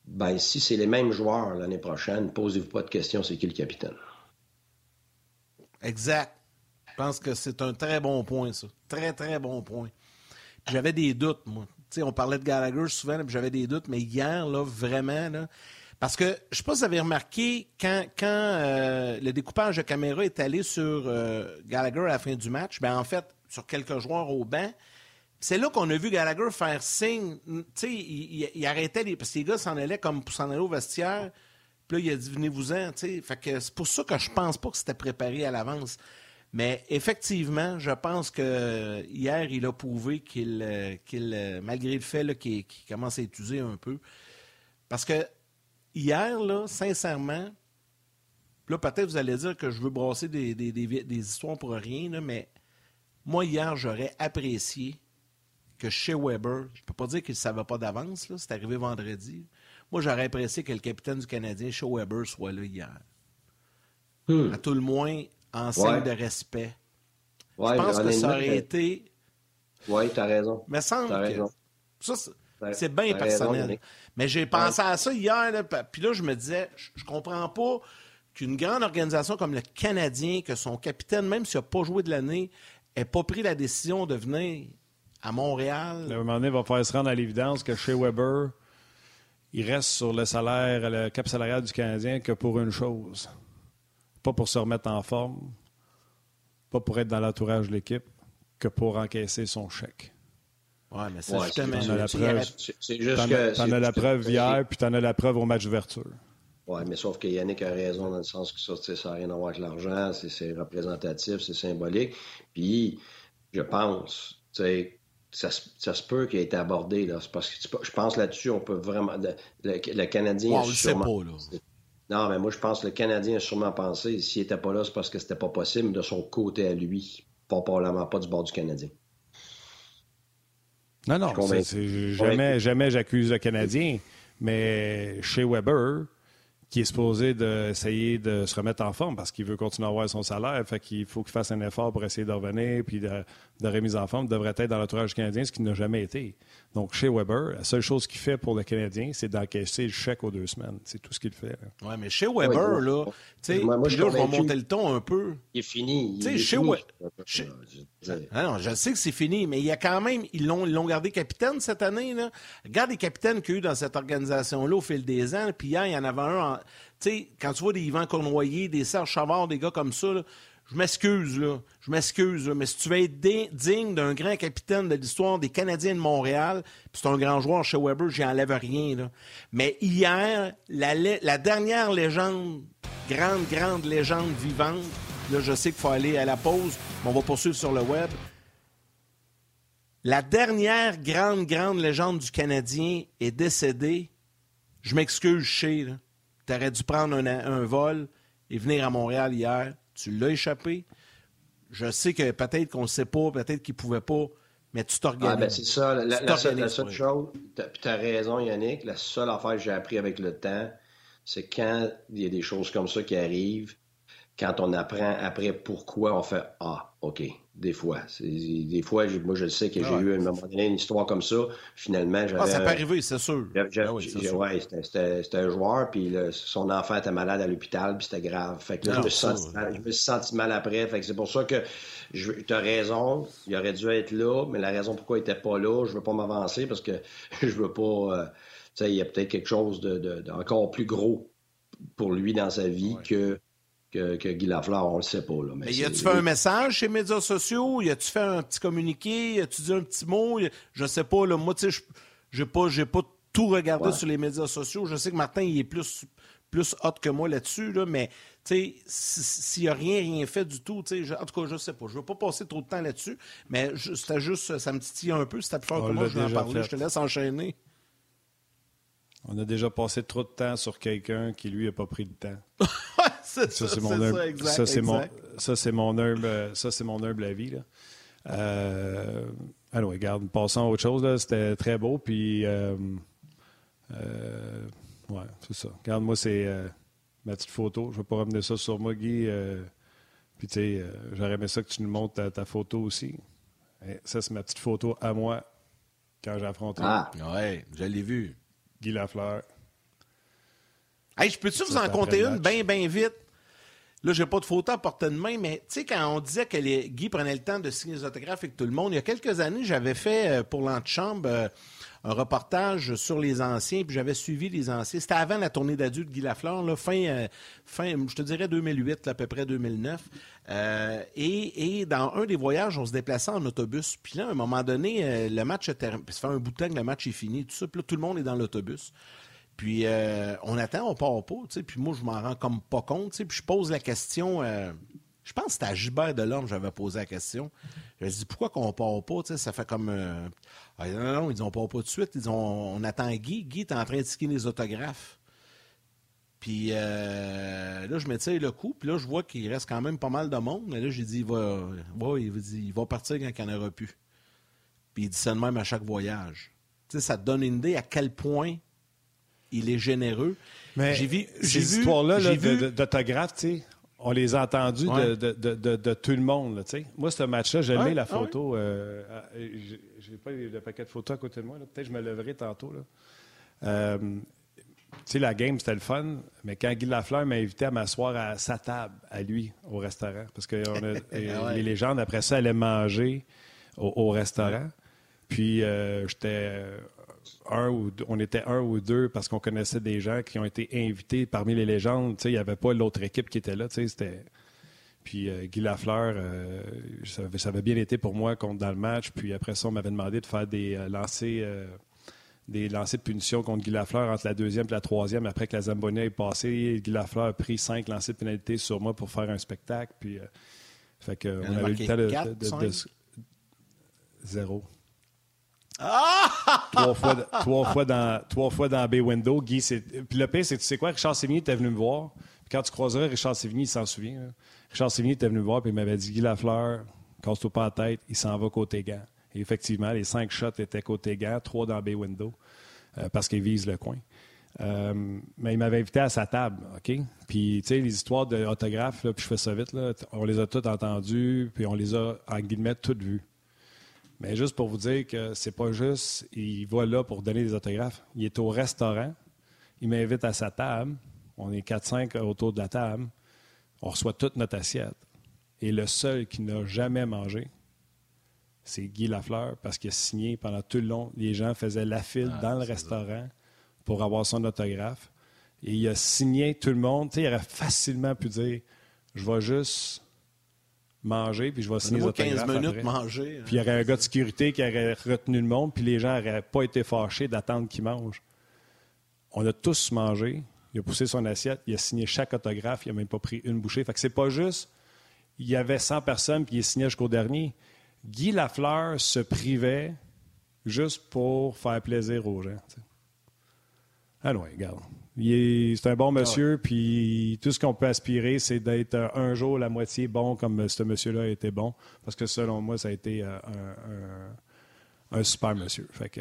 ben si c'est les mêmes joueurs l'année prochaine, posez-vous pas de questions, c'est qui le capitaine? Exact. Je pense que c'est un très bon point, ça. Très, très bon point. J'avais des doutes, moi. on parlait de Gallagher souvent, j'avais des doutes, mais hier, là, vraiment, là, parce que je ne sais pas si vous avez remarqué, quand, euh, le découpage de caméra est allé sur euh, Gallagher à la fin du match, ben en fait, sur quelques joueurs au banc, c'est là qu'on a vu Gallagher faire signe. Tu il, arrêtait les, parce que les gars s'en allaient comme pour s'en aller au vestiaire. Puis là, il a dit venez-vous-en. Fait que c'est pour ça que je pense pas que c'était préparé à l'avance. Mais effectivement, je pense que hier, il a prouvé qu'il, euh, qu'il malgré le fait qu'il, commence à étudier un peu. Parce que hier, là, sincèrement, là, peut-être vous allez dire que je veux brasser des, des histoires pour rien, mais moi, hier, j'aurais apprécié que chez Weber, je ne peux pas dire qu'il ne savait pas d'avance, c'est arrivé vendredi. Moi, j'aurais apprécié que le capitaine du Canadien, chez Weber, soit là hier. Hmm. À tout le moins, en signe de respect. je pense que ça aurait été. Oui, tu as raison. Mais semble raison. ça, c'est bien personnel. Mais j'ai pensé à ça hier, puis là, je me disais, je, ne comprends pas qu'une grande organisation comme le Canadien, que son capitaine, même s'il n'a pas joué de l'année, n'ait pas pris la décision de venir à Montréal. À un moment donné, il va falloir se rendre à l'évidence que chez Weber, il reste sur le salaire, le cap salarial du Canadien que pour une chose. Pas pour se remettre en forme, pas pour être dans l'entourage de l'équipe, que pour encaisser son chèque. Oui, mais c'est justement... T'en as la preuve hier, puis t'en as la preuve au match d'ouverture. Oui, mais sauf que Yannick a raison dans le sens que ça, ça n'a rien à voir avec l'argent, c'est représentatif, c'est symbolique. Puis, je pense, tu sais, ça, se peut qu'il ait été abordé. Là. Parce que je pense là-dessus, on peut vraiment. Le, Canadien. on le sait pas, là. Non, mais moi, je pense que le Canadien a sûrement pensé, s'il n'était pas là, c'est parce que c'était pas possible de son côté à lui, pas probablement pas du bord du Canadien. Non, non, jamais, jamais j'accuse le Canadien, mais chez Weber, qui est supposé d'essayer de, se remettre en forme parce qu'il veut continuer à avoir son salaire. Fait qu'il faut qu'il fasse un effort pour essayer de revenir puis de, de remise en forme devrait être dans l'entourage canadien, ce qui n'a jamais été. Donc, chez Weber, la seule chose qu'il fait pour le Canadien, c'est d'encaisser le chèque aux deux semaines. C'est tout ce qu'il fait. Oui, mais chez Weber, là, tu sais, là, je vais monter le ton un peu. Il est fini. Tu sais, chez Weber. Ah non, je sais que c'est fini, mais il y a quand même, ils l'ont gardé capitaine cette année. Là. Regarde les capitaines qu'il y a eu dans cette organisation-là au fil des ans. Puis hier, il y en avait un. Tu sais, quand tu vois des Yvan Cournoyer, des Serge Chavard, des gars comme ça, là, je m'excuse, là. Je m'excuse, mais si tu veux être digne d'un grand capitaine de l'histoire des Canadiens de Montréal, puis c'est un grand joueur chez Weber, j'y enlève rien, là. Mais hier, la, dernière légende, grande, grande légende vivante, là, je sais qu'il faut aller à la pause, mais on va poursuivre sur le web. La dernière grande, grande légende du Canadien est décédée. Je m'excuse, chez, là. Tu aurais dû prendre un vol et venir à Montréal hier tu l'as échappé. Je sais que peut-être qu'on ne sait pas, peut-être qu'il ne pouvait pas, mais tu t'organises. Ah, ben c'est ça. La, seule, chose, tu as raison, Yannick, la seule affaire que j'ai appris avec le temps, c'est quand il y a des choses comme ça qui arrivent, quand on apprend après pourquoi on fait Ah, OK, des fois. Des fois, moi, je sais que j'ai eu à un moment donné une histoire comme ça. Finalement, j'avais. Ah, ça peut arriver, c'est sûr. Ah oui, c'était un joueur, puis son enfant était malade à l'hôpital, puis c'était grave. Fait que là, je, me suis senti mal, après. Fait que c'est pour ça que tu as raison, il aurait dû être là, mais la raison pourquoi il n'était pas là, je veux pas m'avancer parce que je veux pas. Euh, tu sais, il y a peut-être quelque chose d'encore de, plus gros pour lui dans sa vie que que, Guy Lafleur, on le sait pas. Là, mais, y a-tu fait un message chez les médias sociaux? Y a-tu fait un petit communiqué? Y a-tu dit un petit mot? Je sais pas. Là, moi, tu sais, j'ai pas, j'ai pas tout regardé sur les médias sociaux. Je sais que Martin, il est plus, plus hot que moi là-dessus, là, mais s'il n'y a rien, rien fait du tout, je, en tout cas, je sais pas. Je ne veux pas passer trop de temps là-dessus, mais c'était juste, ça me titille un peu. C'était plus fort que moi, je vais en parler. Je te laisse enchaîner. On a déjà passé trop de temps sur quelqu'un qui, lui, n'a pas pris de temps. ça, c'est mon, humble, ça, c'est mon, ça, c'est mon humble, ça, c'est mon humble avis. Là. Euh, alors, regarde, passons à autre chose. C'était très beau. Puis, euh, euh, ouais, c'est ça. Regarde, moi, c'est euh, ma petite photo. Je ne vais pas ramener ça sur moi, Guy. puis, tu sais, j'aurais aimé ça que tu nous montres ta, photo aussi. ça, c'est ma petite photo à moi quand j'ai affronté. Ah, ouais, je l'ai vu. Guy Lafleur. Hey, je peux-tu vous en compter une bien, bien vite? Là, j'ai pas de photo à portée de main, mais tu sais, quand on disait que les, Guy prenait le temps de signer les autographes avec tout le monde, il y a quelques années, j'avais fait euh, pour l'antichambre euh, un reportage sur les anciens, puis j'avais suivi les anciens. C'était avant la tournée d'adultes Guy Lafleur, là, fin, euh, fin, je te dirais 2008, à peu près 2009. et, dans un des voyages, on se déplaçait en autobus. Puis là, à un moment donné, le match terminé. Ça fait un bout de temps que le match est fini, tout ça. Puis là, tout le monde est dans l'autobus. Puis euh, on attend, on part pas, tu sais. Puis moi, je m'en rends comme pas compte, tu sais. Puis je pose la question, euh, je pense que c'était à Gilbert Delorme que j'avais posé la question. Je lui dit, pourquoi qu'on part pas, tu sais, ça fait comme... Euh, ah, non, non, ils disent, on part pas de suite. Ils disent, on, attend Guy. Guy est en train de ticker les autographes. Puis là, je me tire le coup, puis là, je vois qu'il reste quand même pas mal de monde. Mais là, j'ai dit, il va, il, va, il va partir quand il en aura plus. Puis il dit ça de même à chaque voyage. Tu sais, ça te donne une idée à quel point il est généreux. Mais j'ai vu, ces histoires-là d'autographes, tu sais, on les a entendus de, de, tout le monde. sais. Moi, ce match-là, j'ai aimé la ah photo. Euh, euh, je n'ai pas le paquet de photos à côté de moi. Peut-être que je me leverai tantôt. Là. Euh, tu sais, la game, c'était le fun, mais quand Guy Lafleur m'a invité à m'asseoir à sa table, à lui, au restaurant, parce que ah les légendes, après ça, allaient manger au, restaurant. Puis, j'étais on était un ou deux parce qu'on connaissait des gens qui ont été invités parmi les légendes. Il n'y avait pas l'autre équipe qui était là. C'était... Puis euh, Guy Lafleur, euh, ça, avait bien été pour moi contre dans le match. Puis après ça, on m'avait demandé de faire des euh, lancers des lancers de punition contre Guy Lafleur entre la deuxième et la troisième. Après que la Zambonia est passée, Guy Lafleur a pris cinq lancers de pénalité sur moi pour faire un spectacle. Puis, fait que, on avait eu le temps de, de zéro. Trois, fois, dans, trois fois dans Bay Window. Guy, Puis le pire, c'est tu sais quoi, Richard Sévigny était venu me voir. Puis quand tu croiserais Richard Sévigny, il s'en souvient. Richard Sévigny était venu me voir, puis il m'avait dit Guy Lafleur, casse-toi pas la tête, il s'en va côté gant. Et effectivement, les cinq shots étaient côté gant, trois dans Bay Window, euh, parce qu'il vise le coin. Euh, mais il m'avait invité à sa table, OK? Puis, tu sais, les histoires d'autographes, puis je fais ça vite, on les a toutes entendues, puis on les a, en guillemets, toutes vues. Mais juste pour vous dire que c'est pas juste, il va là pour donner des autographes. Il est au restaurant, il m'invite à sa table. On est 4-5 autour de la table. On reçoit toute notre assiette. Et le seul qui n'a jamais mangé, c'est Guy Lafleur, parce qu'il a signé pendant tout le long. Les gens faisaient la file ah, dans le restaurant pour avoir son autographe. Et il a signé tout le monde. il aurait facilement pu dire Je vais juste manger, puis je vais signer les 15 minutes manger. Puis il y aurait un gars de sécurité qui aurait retenu le monde, puis les gens n'auraient pas été fâchés d'attendre qu'il mange. On a tous mangé. Il a poussé son assiette, il a signé chaque autographe, il n'a même pas pris une bouchée. Fait que c'est pas juste, il y avait 100 personnes, puis il signé jusqu'au dernier. Guy Lafleur se privait juste pour faire plaisir aux gens. Ah ouais, regarde. C'est un bon ah monsieur, puis tout ce qu'on peut aspirer, c'est d'être euh, un jour la moitié bon comme ce monsieur-là a été bon. Parce que selon moi, ça a été euh, un, super monsieur. Fait que,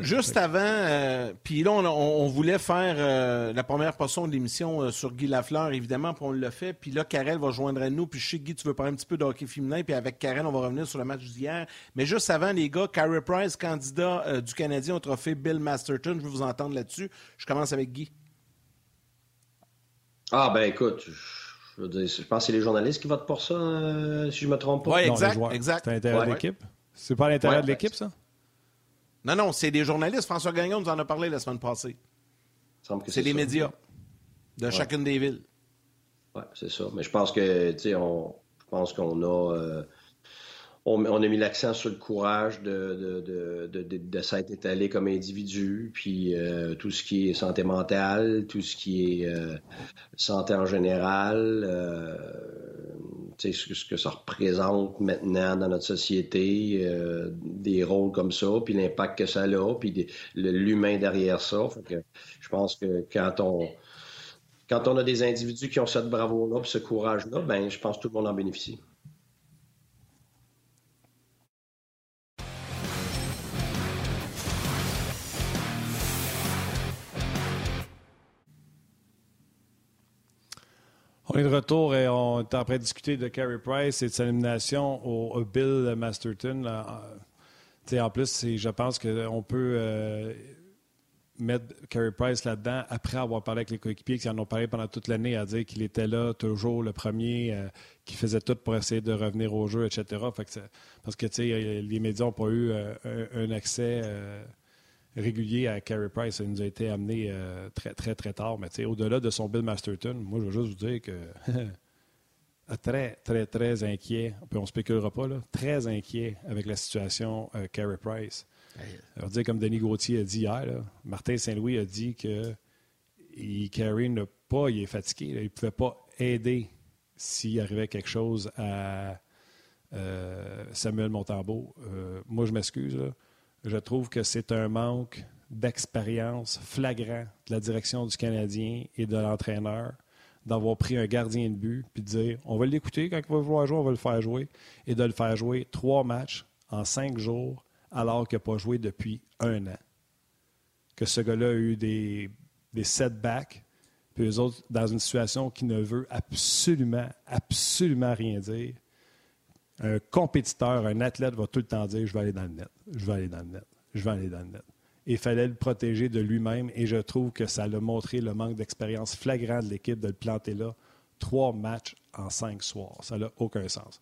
Juste avant, euh, puis là, on, voulait faire euh, la première portion de l'émission euh, sur Guy Lafleur, évidemment, puis on l'a fait. Puis là, Karel va joindre à nous. Puis je sais, Guy, tu veux parler un petit peu de hockey féminin. Puis avec Karel, on va revenir sur le match d'hier. Mais juste avant, les gars, Carey Price, candidat du Canadien au trophée Bill Masterton. Je veux vous entendre là-dessus. Je commence avec Guy. Ah, ben écoute, je, veux dire, je pense que c'est les journalistes qui votent pour ça, si je me trompe pas. Oui, exact, exact. C'est l'intérêt de l'équipe? C'est pas l'intérêt de l'équipe, ça? Non, non, c'est des journalistes. François Gagnon nous en a parlé la semaine passée. C'est des médias de chacune des villes. Oui, c'est ça. Mais je pense que, tu sais, on, je pense qu'on a, euh, on, a mis l'accent sur le courage de, de, de, de, s'être étalé comme individu, puis euh, tout ce qui est santé mentale, tout ce qui est euh, santé en général, ce, que ça représente maintenant dans notre société, euh, des rôles comme ça, puis l'impact que ça a, puis l'humain derrière ça. je pense que quand on a des individus qui ont cette bravo-là, ce courage-là, ben, je pense que tout le monde en bénéficie. De retour et on est en train de discuter de Carey Price et de sa nomination au, Bill Masterton. en plus, je pense qu'on peut euh, mettre Carey Price là-dedans après avoir parlé avec les coéquipiers qui en ont parlé pendant toute l'année à dire qu'il était là toujours le premier, euh, qui faisait tout pour essayer de revenir au jeu, etc. parce que les médias n'ont pas eu euh, un, accès régulier à Carey Price. Ça nous a été amené euh, très, très, très tard. Mais au-delà de son Bill Masterton, moi, je veux juste vous dire que très, très, très inquiet, puis on ne spéculera pas, là, très inquiet avec la situation euh, Carey Price. Alors, dire comme Denis Gauthier a dit hier, Martin Saint-Louis a dit que Carey n'a pas, il est fatigué, il ne pouvait pas aider s'il arrivait quelque chose à euh, Samuel Montambeau. moi, je m'excuse, je trouve que c'est un manque d'expérience flagrant de la direction du Canadien et de l'entraîneur d'avoir pris un gardien de but puis de dire on va l'écouter quand il va vouloir jouer, on va le faire jouer et de le faire jouer trois matchs en cinq jours alors qu'il n'a pas joué depuis un an. Que ce gars-là a eu des, des setbacks, puis eux autres dans une situation qui ne veut absolument, absolument rien dire un compétiteur, un athlète va tout le temps dire je vais aller dans le net, je vais aller dans le net, je vais aller dans le net. Il fallait le protéger de lui-même et je trouve que ça a montré le manque d'expérience flagrant de l'équipe de le planter là. Trois matchs en cinq soirs. Ça n'a aucun sens.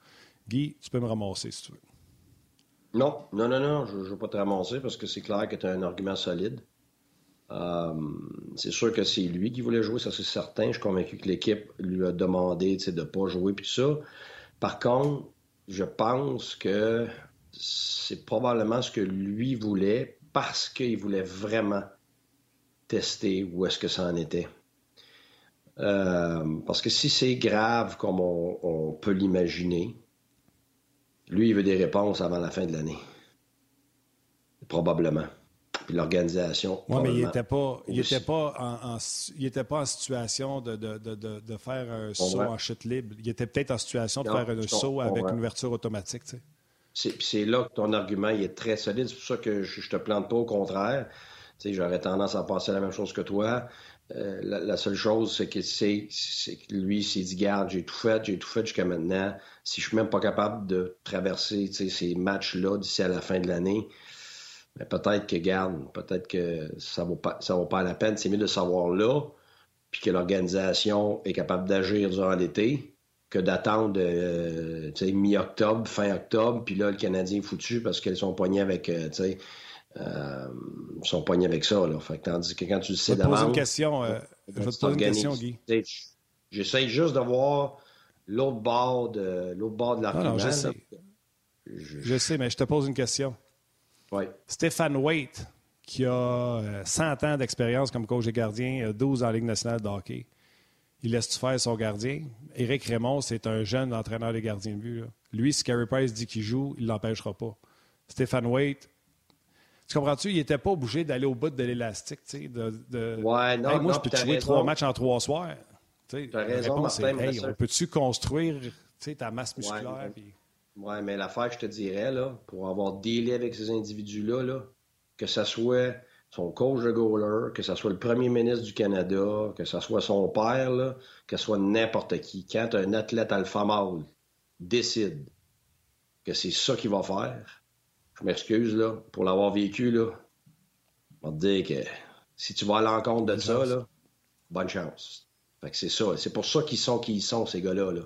Guy, tu peux me ramasser si tu veux. Non, non, non, non, je ne veux pas te ramasser parce que c'est clair que tu as un argument solide. Euh, c'est sûr que c'est lui qui voulait jouer, ça c'est certain. Je suis convaincu que l'équipe lui a demandé de ne pas jouer puis ça. Par contre, je pense que c'est probablement ce que lui voulait parce qu'il voulait vraiment tester où est-ce que ça en était. Euh, parce que si c'est grave comme on, peut l'imaginer, lui, il veut des réponses avant la fin de l'année. Probablement. Puis l'organisation. Oui, mais il n'était pas, il était pas, en, il était pas en situation de, de, de, de faire un saut en chute libre. Il était peut-être en situation de faire un saut avec une ouverture automatique. Tu sais. C'est là que ton argument il est très solide. C'est pour ça que je, ne te plante pas au contraire. Tu sais, J'aurais tendance à penser la même chose que toi. Euh, la, seule chose, c'est que, c'est que lui s'est dit Garde, j'ai tout fait, j'ai tout fait jusqu'à maintenant. Si je suis même pas capable de traverser ces matchs-là d'ici à la fin de l'année, mais peut-être que, garde, peut-être que ça ne vaut, pas, ça vaut pas la peine. C'est mieux de savoir là, puis que l'organisation est capable d'agir durant l'été, que d'attendre euh, mi-octobre, fin octobre, puis là, le Canadien est foutu parce qu'elles sont poignées avec, euh, euh, sont poignées avec ça. Là. Fait tandis que quand tu le sais d'avance... Je vais te poser une question, je vais te poser une question, Guy. J'essaie juste de voir l'autre bord de l'autre bord de. Je, sais. je sais, mais je te pose une question. Stéphane Waite, qui a 100 euh, ans d'expérience comme coach et gardien, 12 en Ligue nationale de hockey. Il laisse-tu faire son gardien? Éric Raymond, c'est un jeune entraîneur des gardiens de but. Lui, si Carey Price dit qu'il joue, il ne l'empêchera pas. Stéphane Waite, tu comprends-tu? Il n'était pas obligé d'aller au bout de l'élastique. De, Ouais, non, moi, je peux jouer trois matchs en trois soirs. Tu as raison, Martin, on peut-tu construire ta masse musculaire? Oui, mais l'affaire, je te dirais, là, pour avoir délai avec ces individus-là, là, que ce soit son coach de goaler, que ce soit le premier ministre du Canada, que ce soit son père, là, que ce soit n'importe qui, quand un athlète alpha mâle décide que c'est ça qu'il va faire, je m'excuse là, pour l'avoir vécu, là, on va te dire que si tu vas à l'encontre de ça, là, bonne chance. Fait que c'est ça. C'est pour ça qu'ils sont qui ils sont, ces gars-là. Là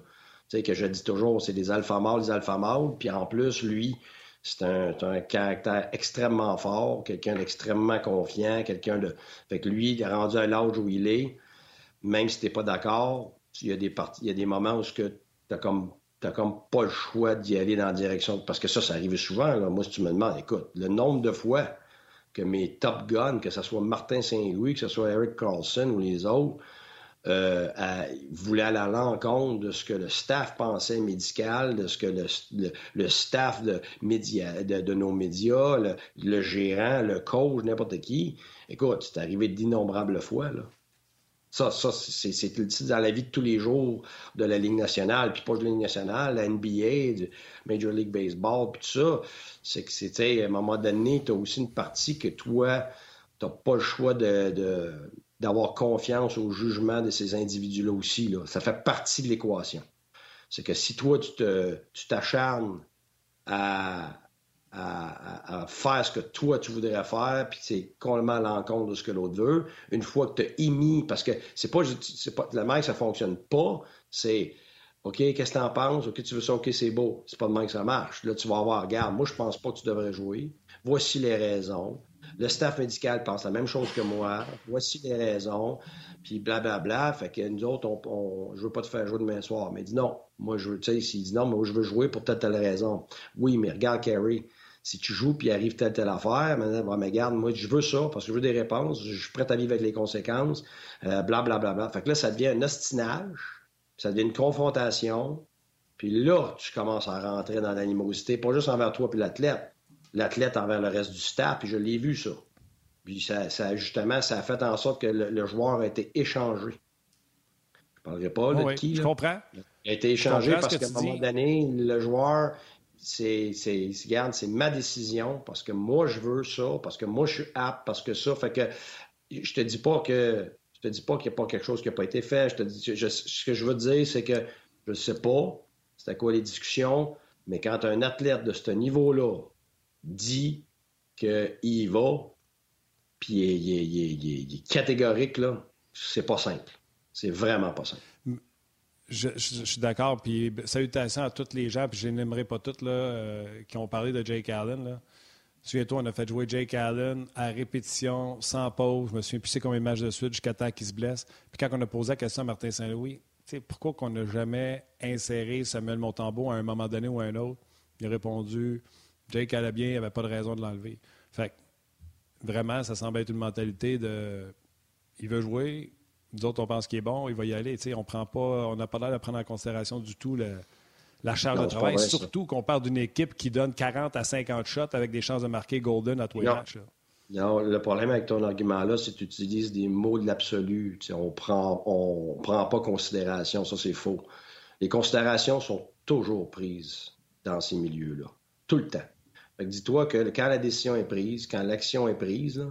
sais, que je dis toujours, c'est des alpha mâles, des alpha mâles. Puis en plus, lui, c'est un, caractère extrêmement fort, quelqu'un d'extrêmement confiant, quelqu'un de. Fait que lui, il est rendu à l'âge où il est, même si t'es pas d'accord, il y a des il des moments où tu n'as comme comme pas le choix d'y aller dans la direction. Parce que ça, ça arrive souvent. Moi, si tu me demandes, écoute, le nombre de fois que mes top guns, que ce soit Martin Saint-Louis, que ce soit Eric Carlson ou les autres, euh, voulait aller à l'encontre de ce que le staff pensait médical, de ce que le, staff de, de, nos médias, le, gérant, le coach, n'importe qui. Écoute, c'est arrivé d'innombrables fois. Là. Ça, ça c'est dans la vie de tous les jours de la Ligue nationale, puis pas de la Ligue nationale, la NBA, du Major League Baseball, puis tout ça. C'est que, c'était, à un moment donné, tu as aussi une partie que toi, tu pas le choix de, d'avoir confiance au jugement de ces individus-là aussi. Là. Ça fait partie de l'équation. C'est que si toi, tu, tu t'acharnes à, à, faire ce que toi tu voudrais faire, puis c'est complètement à l'encontre de ce que l'autre veut. Une fois que tu as émis, parce que c'est pas, c'est pas la main ça fonctionne pas, c'est OK, qu'est-ce que tu en penses? OK, tu veux ça, OK, c'est beau. C'est pas de même que ça marche. Là, tu vas avoir, regarde, moi, je pense pas que tu devrais jouer. Voici les raisons. Le staff médical pense la même chose que moi. Voici les raisons. Puis blablabla. Bla, bla. Fait que nous autres, on, on, je veux pas te faire jouer demain soir. Mais il dit non. Moi, je veux, tu sais, s'il dit non, moi, je veux jouer pour telle, telle raison. Oui, mais regarde, Carrie si tu joues puis arrive telle telle affaire, maintenant, mais garde, moi je veux ça parce que je veux des réponses, je suis prêt à vivre avec les conséquences, blablabla. Euh, Fait que là, ça devient un ostinage, ça devient une confrontation, puis là, tu commences à rentrer dans l'animosité, pas juste envers toi puis l'athlète, l'athlète envers le reste du staff, puis je l'ai vu ça. Puis ça, ça, justement, ça a fait en sorte que le, joueur a été échangé. Je ne parlerai pas de qui. Je comprends. Il a été échangé parce qu'à un moment donné, le joueur c'est, c'est, regarde, c'est ma décision parce que moi, je veux ça, parce que moi, je suis apte, parce que ça. Fait que je te dis pas que je te dis pas qu'il n'y a pas quelque chose qui n'a pas été fait. Je te dis, ce que je veux te dire, c'est que je ne sais pas c'était quoi les discussions, mais quand un athlète de ce niveau-là dit qu'il va, puis il est, catégorique, là, c'est pas simple. C'est vraiment pas simple. Je, suis d'accord. Puis salutations à tous les gens, puis je n'aimerais pas toutes là, euh, qui ont parlé de Jake Allen. Là. Souviens-toi, on a fait jouer Jake Allen à répétition, sans pause. Je me souviens plus c'est combien de de suite jusqu'à temps qu'il se blesse. Puis quand on a posé la question à Martin Saint-Louis, pourquoi qu'on n'a jamais inséré Samuel Montembeau à un moment donné ou à un autre? Il a répondu Jake allait bien, il n'y avait pas de raison de l'enlever. Fait vraiment, ça semble être une mentalité de il veut jouer, nous autres, on pense qu'il est bon, il va y aller. on prend pas, on n'a pas l'air de prendre en considération du tout la charge de travail. Surtout qu'on parle d'une équipe qui donne 40 à 50 shots avec des chances de marquer Golden à tous les matchs. Non, le problème avec ton argument-là, c'est que tu utilises des mots de l'absolu. On prend, on prend pas considération. Ça, c'est faux. Les considérations sont toujours prises dans ces milieux-là. Tout le temps. Dis-toi que quand la décision est prise, quand l'action est prise,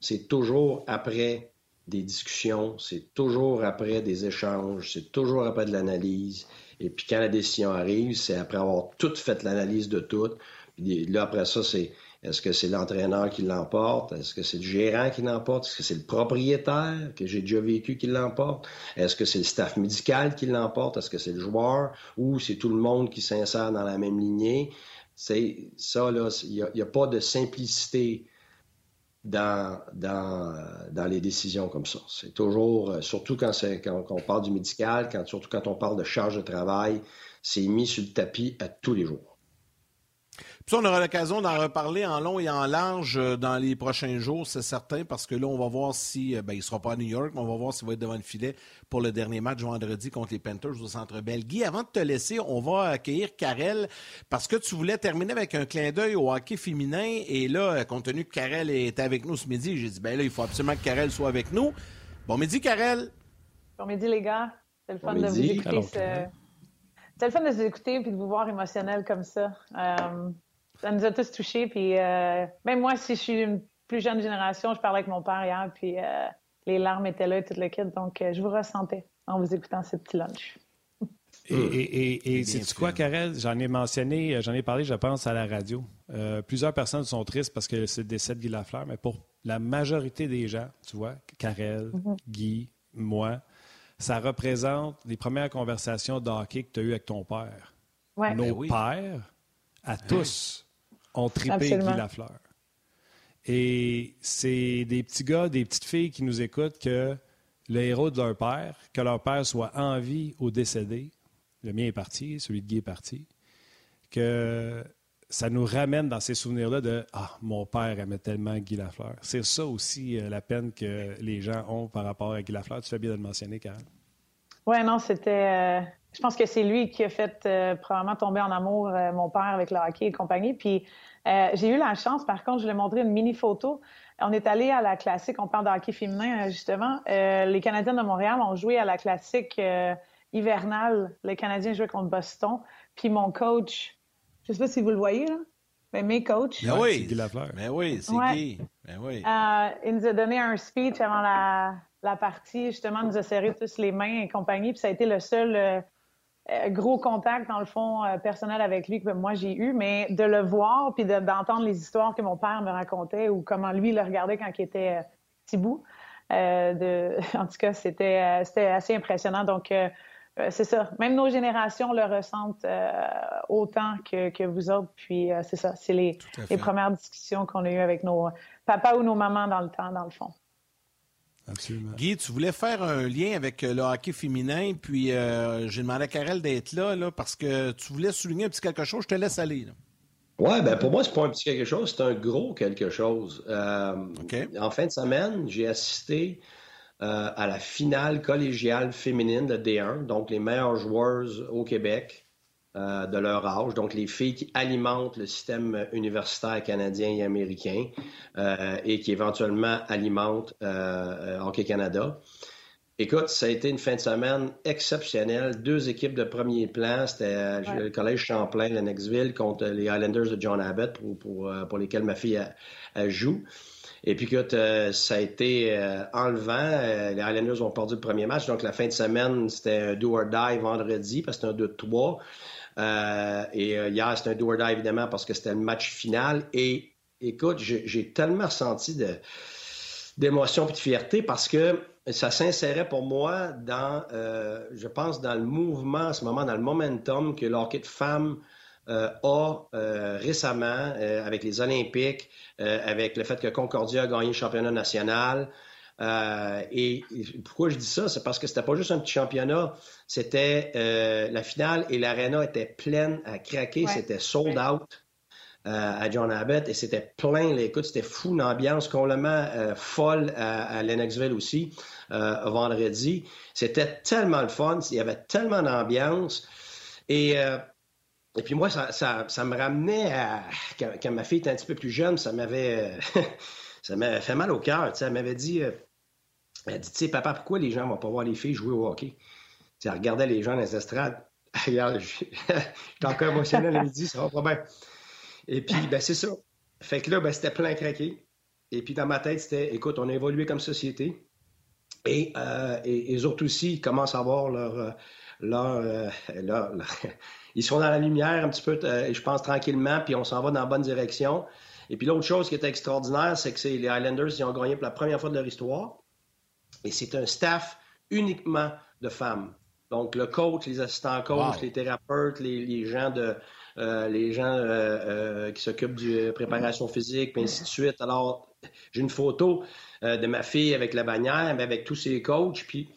c'est toujours après des discussions, c'est toujours après des échanges, c'est toujours après de l'analyse. Et puis quand la décision arrive, c'est après avoir tout fait l'analyse de tout. Puis là, après ça, c'est est-ce que c'est l'entraîneur qui l'emporte? Est-ce que c'est le gérant qui l'emporte? Est-ce que c'est le propriétaire que j'ai déjà vécu qui l'emporte? Est-ce que c'est le staff médical qui l'emporte? Est-ce que c'est le joueur? Ou c'est tout le monde qui s'insère dans la même lignée? C'est ça, là, il n'y a, pas de simplicité dans, les décisions comme ça. C'est toujours, euh, surtout quand, on parle du médical, surtout quand on parle de charge de travail, c'est mis sur le tapis à tous les jours. Puis on aura l'occasion d'en reparler en long et en large euh, dans les prochains jours, c'est certain, parce que là, on va voir si, euh, ben, il ne sera pas à New York, mais on va voir s'il va être devant le filet pour le dernier match vendredi contre les Panthers au Centre Bell. Guy, avant de te laisser, on va accueillir Karel, parce que tu voulais terminer avec un clin d'œil au hockey féminin, et là, compte tenu que Karel est avec nous ce midi, j'ai dit, ben là, il faut absolument que Karel soit avec nous. Bon midi, Karel. Bon midi, les gars. C'est le fun de vous écouter. C'est le fun de vous écouter et de vous voir émotionnel comme ça. Euh, ça nous a tous touchés. Puis euh, même moi, si je suis une plus jeune génération, je parlais avec mon père hier, puis euh, les larmes étaient là et tout le kit. Donc, euh, je vous ressentais en vous écoutant ce petit lunch. Et, et, et, c'est quoi, Karel? J'en ai mentionné, j'en ai parlé, je pense, à la radio. plusieurs personnes sont tristes parce que c'est le décès de Guy Lafleur, mais pour la majorité des gens, tu vois, Karel, mm-hmm. Guy, moi, ça représente les premières conversations de hockey que tu as eues avec ton père. Nos ben pères, à tous, ont tripé Guy Lafleur. Et c'est des petits gars, des petites filles qui nous écoutent que le héros de leur père, que leur père soit en vie ou décédé, le mien est parti, celui de Guy est parti, que ça nous ramène dans ces souvenirs-là de Ah, mon père aimait tellement Guy Lafleur. C'est ça aussi euh, la peine que les gens ont par rapport à Guy Lafleur. Tu fais bien de le mentionner, Karen. Oui, non, c'était. Euh, je pense que c'est lui qui a fait euh, probablement tomber en amour euh, mon père avec le hockey et compagnie. Puis euh, j'ai eu la chance, par contre, je lui ai montré une mini photo. On est allé à la classique, on parle de hockey féminin justement. les Canadiens de Montréal ont joué à la classique hivernale. Les Canadiens jouaient contre Boston. Puis mon coach, je sais pas si vous le voyez là, mais mes coachs. Ben oui, Guy Lafleur. Mais ben oui, c'est Guy. Ben oui. il nous a donné un speech avant la, la partie, justement, nous a serré tous les mains et compagnie. Puis ça a été le seul euh, gros contact, dans le fond, euh, personnel avec lui que moi j'ai eu, mais de le voir puis d'entendre les histoires que mon père me racontait ou comment lui le regardait quand il était euh, petit bout. de... En tout cas, c'était assez impressionnant. Donc, c'est ça. Même nos générations le ressentent autant que, que, vous autres. Puis, c'est ça. C'est les, les premières discussions qu'on a eues avec nos papas ou nos mamans dans le temps, dans le fond. Guy, tu voulais faire un lien avec euh, le hockey féminin, puis euh, j'ai demandé à Karel d'être là, là, parce que tu voulais souligner un petit quelque chose. Je te laisse aller. Oui, ben pour moi, c'est pas un petit quelque chose, c'est un gros quelque chose. Euh, en fin de semaine, j'ai assisté à la finale collégiale féminine de D1, donc les meilleures joueuses au Québec. Euh, de leur âge, donc les filles qui alimentent le système universitaire canadien et américain euh, et qui éventuellement alimentent euh, Hockey Canada. Écoute, ça a été une fin de semaine exceptionnelle. Deux équipes de premier plan. C'était le Collège Champlain, Lennoxville, contre les Islanders de John Abbott, pour, pour, pour lesquels ma fille joue. Et puis, écoute, ça a été enlevant. les Islanders ont perdu le premier match. Donc, la fin de semaine, c'était un do or die vendredi, parce que c'était un 2-3. Euh, et euh, hier, c'était un do évidemment, parce que c'était le match final. Et écoute, j'ai tellement ressenti d'émotion et de fierté parce que ça s'insérait pour moi dans, euh, je pense, dans le mouvement, à ce moment, dans le momentum que l'hockey de femmes a récemment avec les Olympiques, avec le fait que Concordia a gagné le championnat national. Euh, et, pourquoi je dis ça, c'est parce que c'était pas juste un petit championnat, c'était euh, la finale et l'aréna était pleine à craquer, c'était sold out. Euh, à John Abbott et c'était plein. écoute, c'était fou, une ambiance complètement folle à, Lennoxville aussi vendredi. C'était tellement le fun, il y avait tellement d'ambiance. Et, et puis moi, ça, ça, me ramenait à quand, ma fille était un petit peu plus jeune, ça m'avait ça m'avait fait mal au cœur. Elle m'avait dit elle dit, tu sais, papa, pourquoi les gens ne vont pas voir les filles jouer au hockey? elle regardait les gens dans les estrades. Regarde, j'étais encore émotionnel à midi, ça va pas bien. Et puis, ben, c'est ça. Fait que là, ben, c'était plein craqué. Et puis, dans ma tête, c'était, écoute, on a évolué comme société. Et, euh, les autres aussi commencent à voir leur, euh, euh, leur, leur, Ils sont dans la lumière un petit peu, je pense, tranquillement, puis on s'en va dans la bonne direction. Et puis, l'autre chose qui était extraordinaire, c'est que les Highlanders, qui ont gagné pour la première fois de leur histoire. Et c'est un staff uniquement de femmes. Donc, le coach, les assistants coach, les thérapeutes, les, gens de euh, les gens euh, euh, qui s'occupent de préparation physique, et ainsi de suite. Alors, j'ai une photo de ma fille avec la bannière, mais avec tous ses coachs. Puis,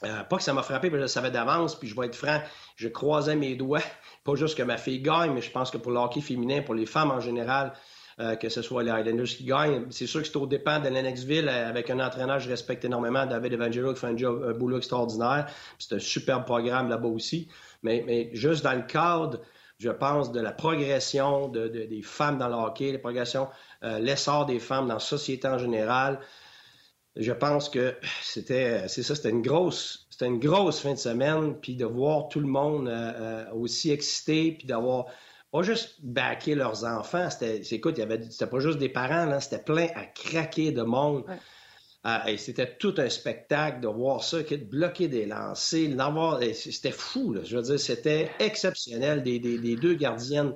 pas que ça m'a frappé, mais je le savais d'avance. Puis, je vais être franc, je croisais mes doigts. Pas juste que ma fille gagne, mais je pense que pour le hockey féminin, pour les femmes en général, euh, que ce soit les Highlanders qui gagnent. C'est sûr que c'est au dépend de Lennoxville euh, avec un entraîneur que je respecte énormément, David Evangelo, qui fait un, boulot extraordinaire. C'est un superbe programme là-bas aussi. Mais, juste dans le cadre, je pense, de la progression des femmes dans le hockey, la progression, euh, l'essor des femmes dans la société en général, je pense que c'était, c'est ça, c'était une grosse, c'était une grosse fin de semaine, puis de voir tout le monde aussi excité, puis d'avoir pas juste baquer leurs enfants. C'était, écoute, il y avait, c'était pas juste des parents, là, c'était plein à craquer de monde. Ah, et c'était tout un spectacle de voir ça, de bloquer des lancers, c'était fou. Là, je veux dire, c'était exceptionnel. Des, des, deux gardiennes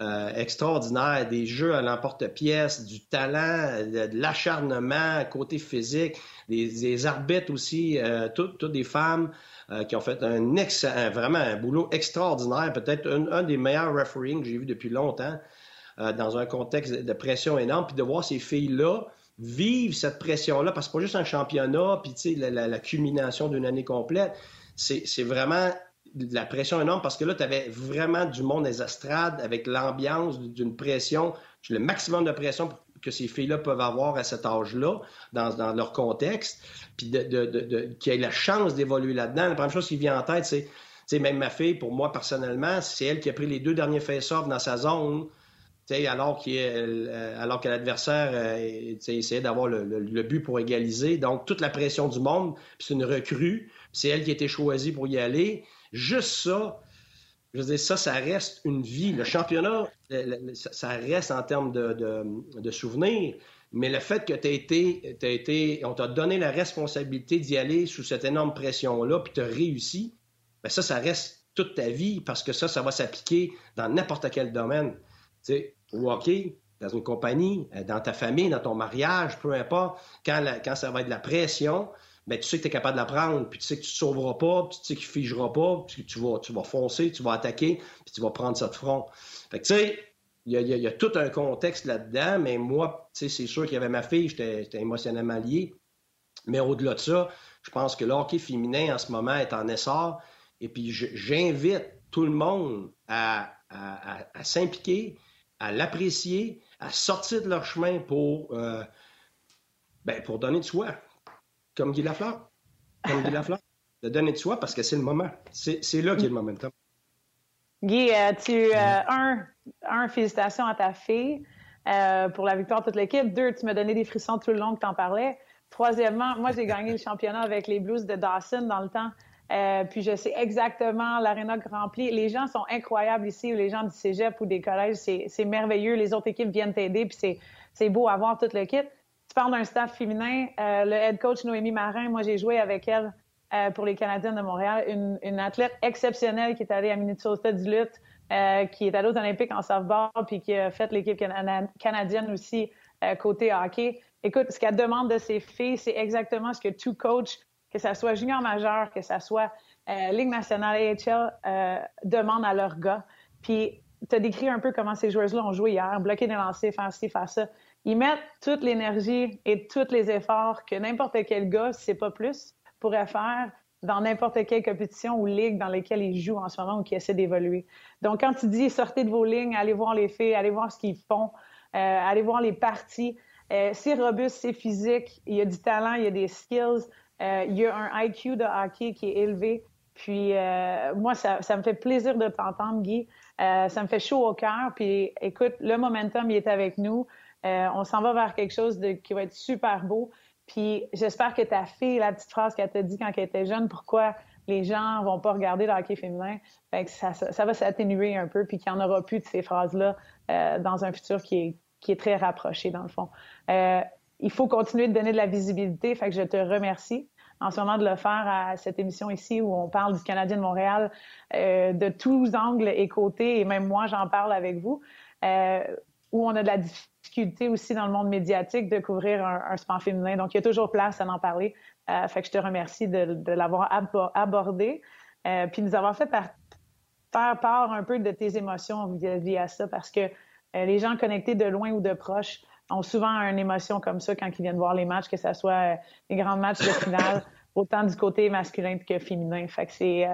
euh, extraordinaires, des jeux à l'emporte-pièce, du talent, de, l'acharnement côté physique, des, des arbitres aussi, euh, toutes, toutes des femmes. Euh, qui ont fait un, excellent, vraiment un boulot extraordinaire, peut-être un, des meilleurs refereeing que j'ai vu depuis longtemps, euh, dans un contexte de pression énorme, puis de voir ces filles-là vivre cette pression-là, parce que c'est pas juste un championnat, puis la, la, la culmination d'une année complète, c'est vraiment de la pression énorme parce que là, tu avais vraiment du monde des estrades avec l'ambiance d'une pression, le maximum de pression que ces filles-là peuvent avoir à cet âge-là, dans, leur contexte, puis de, de, de, qu'ils aient la chance d'évoluer là-dedans. La première chose qui vient en tête, c'est sais, même ma fille, pour moi, personnellement, c'est elle qui a pris les deux derniers face-off dans sa zone. alors, euh, alors que l'adversaire euh, essayait d'avoir le, but pour égaliser. Donc, toute la pression du monde, c'est une recrue, c'est elle qui a été choisie pour y aller. Juste ça, je veux dire, ça, ça reste une vie. Le championnat, ça reste en termes de, souvenirs, mais le fait que tu as été, été, on t'a donné la responsabilité d'y aller sous cette énorme pression-là, puis tu as réussi, bien ça, ça reste toute ta vie parce que ça, ça va s'appliquer dans n'importe quel domaine. Tu sais, au hockey, dans une compagnie, euh, dans ta famille, dans ton mariage, peu importe, quand, quand ça va être de la pression, ben, tu sais que tu es capable de la prendre, puis tu sais que tu ne sauveras pas, puis tu sais qu'il ne figera pas, puis tu vas, tu vas foncer, tu vas attaquer, puis tu vas prendre ça de front. Fait que tu sais, il y, a, tout un contexte là-dedans, mais moi, c'est sûr qu'il y avait ma fille, j'étais émotionnellement lié. Mais au-delà de ça, je pense que le hockey féminin en ce moment est en essor. Et puis j'invite tout le monde à, s'impliquer, à l'apprécier, à sortir de leur chemin pour, euh, ben, pour donner de soi comme Guy Lafleur. Comme Guy Lafleur. De donner de soi parce que c'est le moment. C'est là qu'il y a le momentum. Guy, euh, tu, euh, un, un, félicitations à ta fille euh, pour la victoire de toute l'équipe. Deux, tu m'as donné des frissons tout le long que tu en parlais. Troisièmement, moi, j'ai gagné le championnat avec les Blues de Dawson dans le temps. puis je sais exactement l'aréna remplie. Les gens sont incroyables ici, les gens du cégep ou des collèges, c'est merveilleux. Les autres équipes viennent t'aider, puis c'est beau à voir toute l'équipe parle d'un staff féminin. Euh, le head coach Noémie Marin, moi, j'ai joué avec elle euh, pour les Canadiens de Montréal. Une, athlète exceptionnelle qui est allée à Minnesota du lutte, euh, qui est allée aux Olympiques en softball, puis qui a fait l'équipe canadienne aussi côté hockey. Écoute, ce qu'elle demande de ses filles, c'est exactement ce que tout coach, que ce soit junior majeur, que ce soit Ligue nationale AHL, demande à leurs gars. Puis, tu as décrit un peu comment ces joueuses-là ont joué hier, bloquer des lancers, faire ci, faire ça ils mettent toute l'énergie et tous les efforts que n'importe quel gars, c'est pas plus, pourrait faire dans n'importe quelle compétition ou ligue dans laquelle ils jouent en ce moment ou qui essaient d'évoluer. Donc, quand tu dis sortez de vos lignes, allez voir les filles, allez voir ce qu'ils font, euh, allez voir les parties, euh, c'est robuste, c'est physique, il y a du talent, il y a des skills, euh, il y a un IQ de hockey qui est élevé. Puis moi, ça, ça, me fait plaisir de t'entendre, Guy. ça me fait chaud au cœur. Puis écoute, le momentum, il est avec nous. Euh, on s'en va vers quelque chose qui va être super beau. Puis j'espère que ta fille, la petite phrase qu'elle t'a dit quand elle était jeune, pourquoi les gens vont pas regarder le hockey féminin, ça, va s'atténuer un peu, puis qu'il n'y en aura plus de ces phrases-là euh, dans un futur qui est, très rapproché, dans le fond. Euh, il faut continuer de donner de la visibilité, fait que je te remercie en ce moment de le faire à cette émission ici où on parle du Canadien de Montréal de tous angles et côtés, et même moi, j'en parle avec vous, où on a de la difficulté difficulté aussi dans le monde médiatique de couvrir un, sport féminin. Donc, il y a toujours place à en parler. Euh, fait que je te remercie de, l'avoir abordé, euh, puis de nous avoir fait faire part un peu de tes émotions via, ça, parce que euh, les gens connectés de loin ou de proche ont souvent une émotion comme ça quand ils viennent voir les matchs, que ce soit les grands matchs de finale, autant du côté masculin que féminin. Fait que c'est...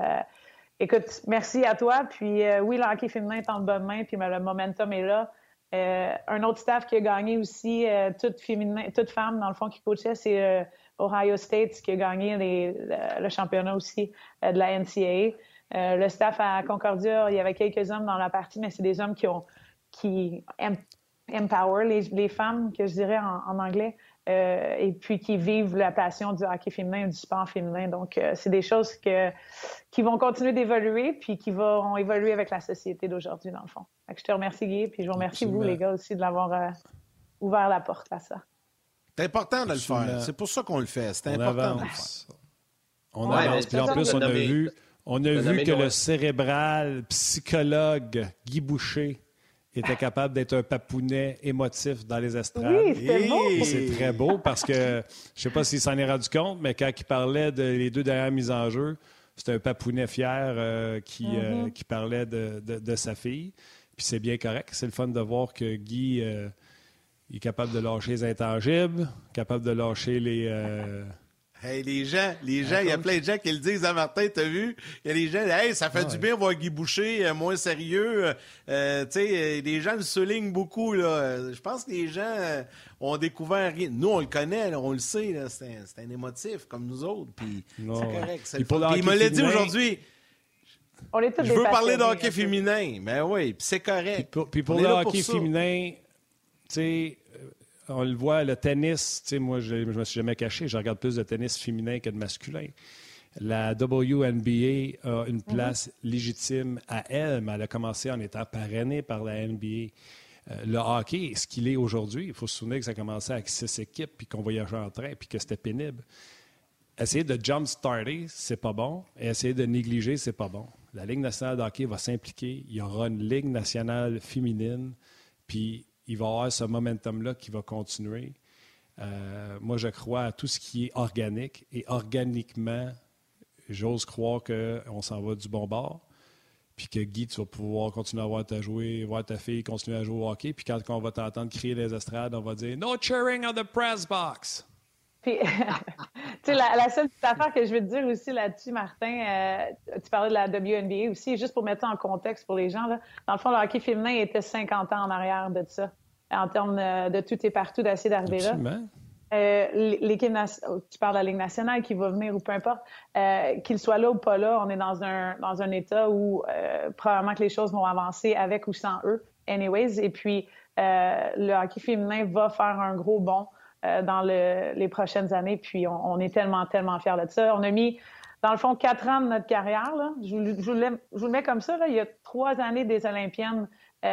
écoute, merci à toi. Puis oui, le hockey féminin est en bonne main, puis le momentum est là. Euh, un autre staff qui a gagné aussi, euh, toute, femme, dans le fond, qui coachait, c'est euh, Ohio State, qui a gagné le, championnat aussi de la NCAA. le staff à Concordia, il y avait quelques hommes dans la partie, mais c'est des hommes qui ont qui empower les, femmes, que je dirais en anglais, euh, et puis qui vivent la passion du hockey féminin du sport féminin. Donc, euh, c'est des choses que, qui vont continuer d'évoluer puis qui vont évoluer avec la société d'aujourd'hui, dans le fond. je te remercie, Guy, puis je vous remercie, vous, les gars, aussi, de l'avoir euh, ouvert la porte à ça. C'est important de le faire. C'est pour ça qu'on le fait. C'est important de le faire. On avance. Puis en plus, on a vu, on a vu que le cérébral psychologue Guy Boucher était capable d'être un papounet émotif dans les estrades. Oui, c'est très beau parce que je ne sais pas s'il s'en est rendu compte, mais quand il parlait de les deux dernières mises en jeu, c'était un papounet fier euh, qui, euh, mm-hmm. qui parlait de, de, sa fille. Puis c'est bien correct. C'est le fun de voir que Guy euh, est capable de lâcher les intangibles, capable de lâcher les Hey, les gens, les gens, il y a plein de gens qui le disent à Martin, t'as vu? Il y a des gens, hey, ça fait du bien voir Guy Boucher euh, moins sérieux. Euh, tu sais, euh, les gens le soulignent beaucoup, là. Je pense que les gens ont découvert rien. Nous, on le connaît, on le sait, C'est un, émotif, comme nous autres. Puis c'est correct. il me l'a dit aujourd'hui. On est tous Je veux parler de hockey féminin, mais ben oui, c'est correct. Puis pour, le hockey féminin, tu sais, euh, on le voit, le tennis, tu sais, moi, je, ne me suis jamais caché, je regarde plus de tennis féminin que de masculin. La WNBA a une mhm. place légitime à elle, mais elle a commencé en étant parrainée par la NBA. Euh, le hockey, ce qu'il est aujourd'hui, il faut se souvenir que ça a commencé avec six équipes, puis qu'on voyageait en train, puis que c'était pénible. Essayer de jump-starter, c'est pas bon. Et essayer de négliger, c'est pas bon. La Ligue nationale de hockey va s'impliquer. Il y aura une Ligue nationale féminine, puis il va y avoir ce momentum-là qui va continuer. Euh, moi, je crois à tout ce qui est organique. Et organiquement, j'ose croire qu'on s'en va du bon bord. Puis que Guy, tu vas pouvoir continuer à voir ta jouer, voir ta fille continuer à jouer au hockey. Puis quand on va t'entendre crier les estrades, on va dire No cheering on the press box. Puis, tu sais, la, seule petite affaire que je veux te dire aussi là-dessus, Martin, euh, tu parlais de la WNBA aussi, juste pour mettre ça en contexte pour les gens. Là, dans le fond, le hockey féminin était 50 ans en arrière de ça, en termes de tout et partout d'essayer d'arriver là. Euh, l'équipe tu parles de la Ligue nationale qui va venir ou peu importe, euh, qu'il soit là ou pas là, on est dans un, dans un état où euh, probablement que les choses vont avancer avec ou sans eux, anyways. Et puis, euh, le hockey féminin va faire un gros bond euh, dans le, les prochaines années. Puis, on, on, est tellement, tellement fiers de ça. On a mis, dans le fond, quatre ans de notre carrière. Là. Je, je, vous le, je, vous le, mets comme ça. Là. Il y a trois années des Olympiennes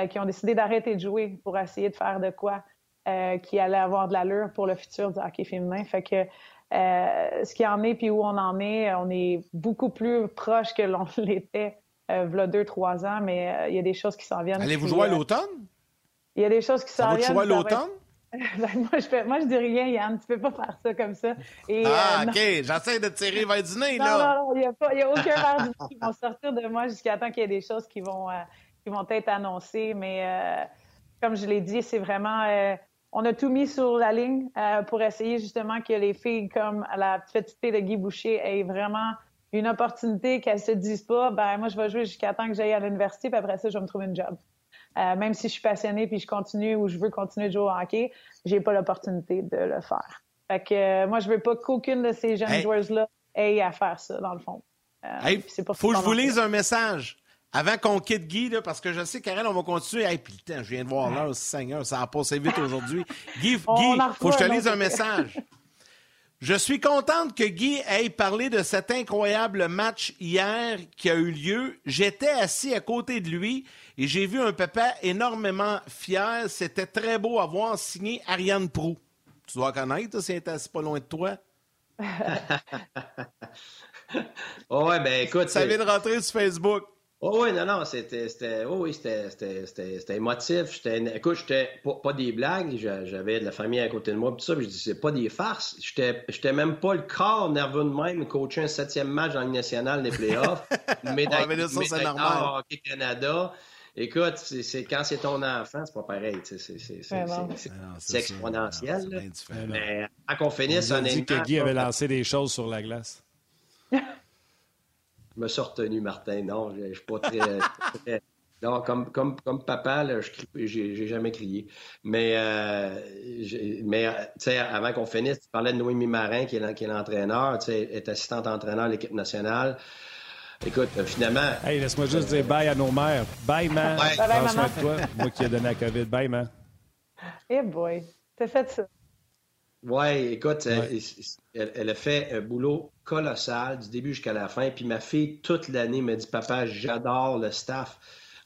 qui ont décidé d'arrêter de jouer pour essayer de faire de quoi euh, qui allait avoir de l'allure pour le futur du hockey féminin. Fait que euh, ce qui en est puis où on en est, on est beaucoup plus proche que l'on l'était euh, a deux, trois ans, mais il y a des choses qui s'en viennent. Allez-vous jouer à l'automne? Il y a des choses qui s'en viennent. Va jouer à l'automne? Ben, moi, je moi, je dis rien, Yann. Tu peux pas faire ça comme ça. ah, OK. J'essaie de tirer vers du nez, là. Non, non, il n'y a, a aucun verre du qui vont sortir de moi jusqu'à temps qu'il y ait des choses qui vont, qui vont être annoncées. Mais comme je l'ai dit, c'est vraiment on a tout mis sur la ligne euh, pour essayer justement que les filles comme la petite fille de Guy Boucher aient vraiment une opportunité qu'elles se disent pas, ben moi je vais jouer jusqu'à temps que j'aille à l'université, puis après ça je vais me trouver une job. Euh, même si je suis passionnée puis je continue ou je veux continuer de jouer au hockey, j'ai pas l'opportunité de le faire. Fait que euh, moi je veux pas qu'aucune de ces jeunes joueuses là ait à faire ça dans le fond. Hey, faut que je vous lise un message. Avant qu'on quitte Guy, parce que je sais, Karel, on va continuer. Hey, puis le temps, je viens de voir l'heure, Seigneur, ça a passé vite aujourd'hui. Guy, Guy faut que je te lise un message. Je suis contente que Guy ait parlé de cet incroyable match hier qui a eu lieu. J'étais assis à côté de lui et j'ai vu un papa énormément fier. C'était très beau à voir signé Ariane Prou. Tu dois connaître, c'est assis pas loin de toi. oh ouais, ben écoute. Ça vient de rentrer sur Facebook. Oh oui, non, non, c'était, c'était, oh oui, c'était, c'était, c'était, émotif. J'étais, écoute, j'étais pas, pas des blagues. J'avais de la famille à côté de moi, tout ça. Puis je dis, c'est pas des farces. J'étais, j'étais même pas le corps nerveux de même, coacher un septième match dans la nationale des playoffs. mais dans, ouais, ça, c'est normal. Hockey Canada. Écoute, c'est, c'est, quand c'est ton enfant, c'est pas pareil. C'est, c'est, c'est, c'est, c'est exponentiel. mais quand on finisse, on dit que Guy avait lancé des choses sur la glace. Je me suis retenu, Martin. Non, je ne suis pas très. non, comme, comme, comme papa, je j'ai jamais crié. Mais, euh, mais tu sais, avant qu'on finisse, tu parlais de Noémie Marin, qui est, qui est l'entraîneur, tu sais, est assistante entraîneur de l'équipe nationale. Écoute, finalement. Hey, laisse-moi juste dire bye à nos mères. Bye, man. Bye, bye, bye maman. toi. Moi qui ai donné la COVID. Bye, man. Eh boy, t'as fait ça. Oui, écoute, Elle, a fait un boulot colossal du début jusqu'à la fin. Puis ma fille, toute l'année, m'a dit Papa, j'adore le staff.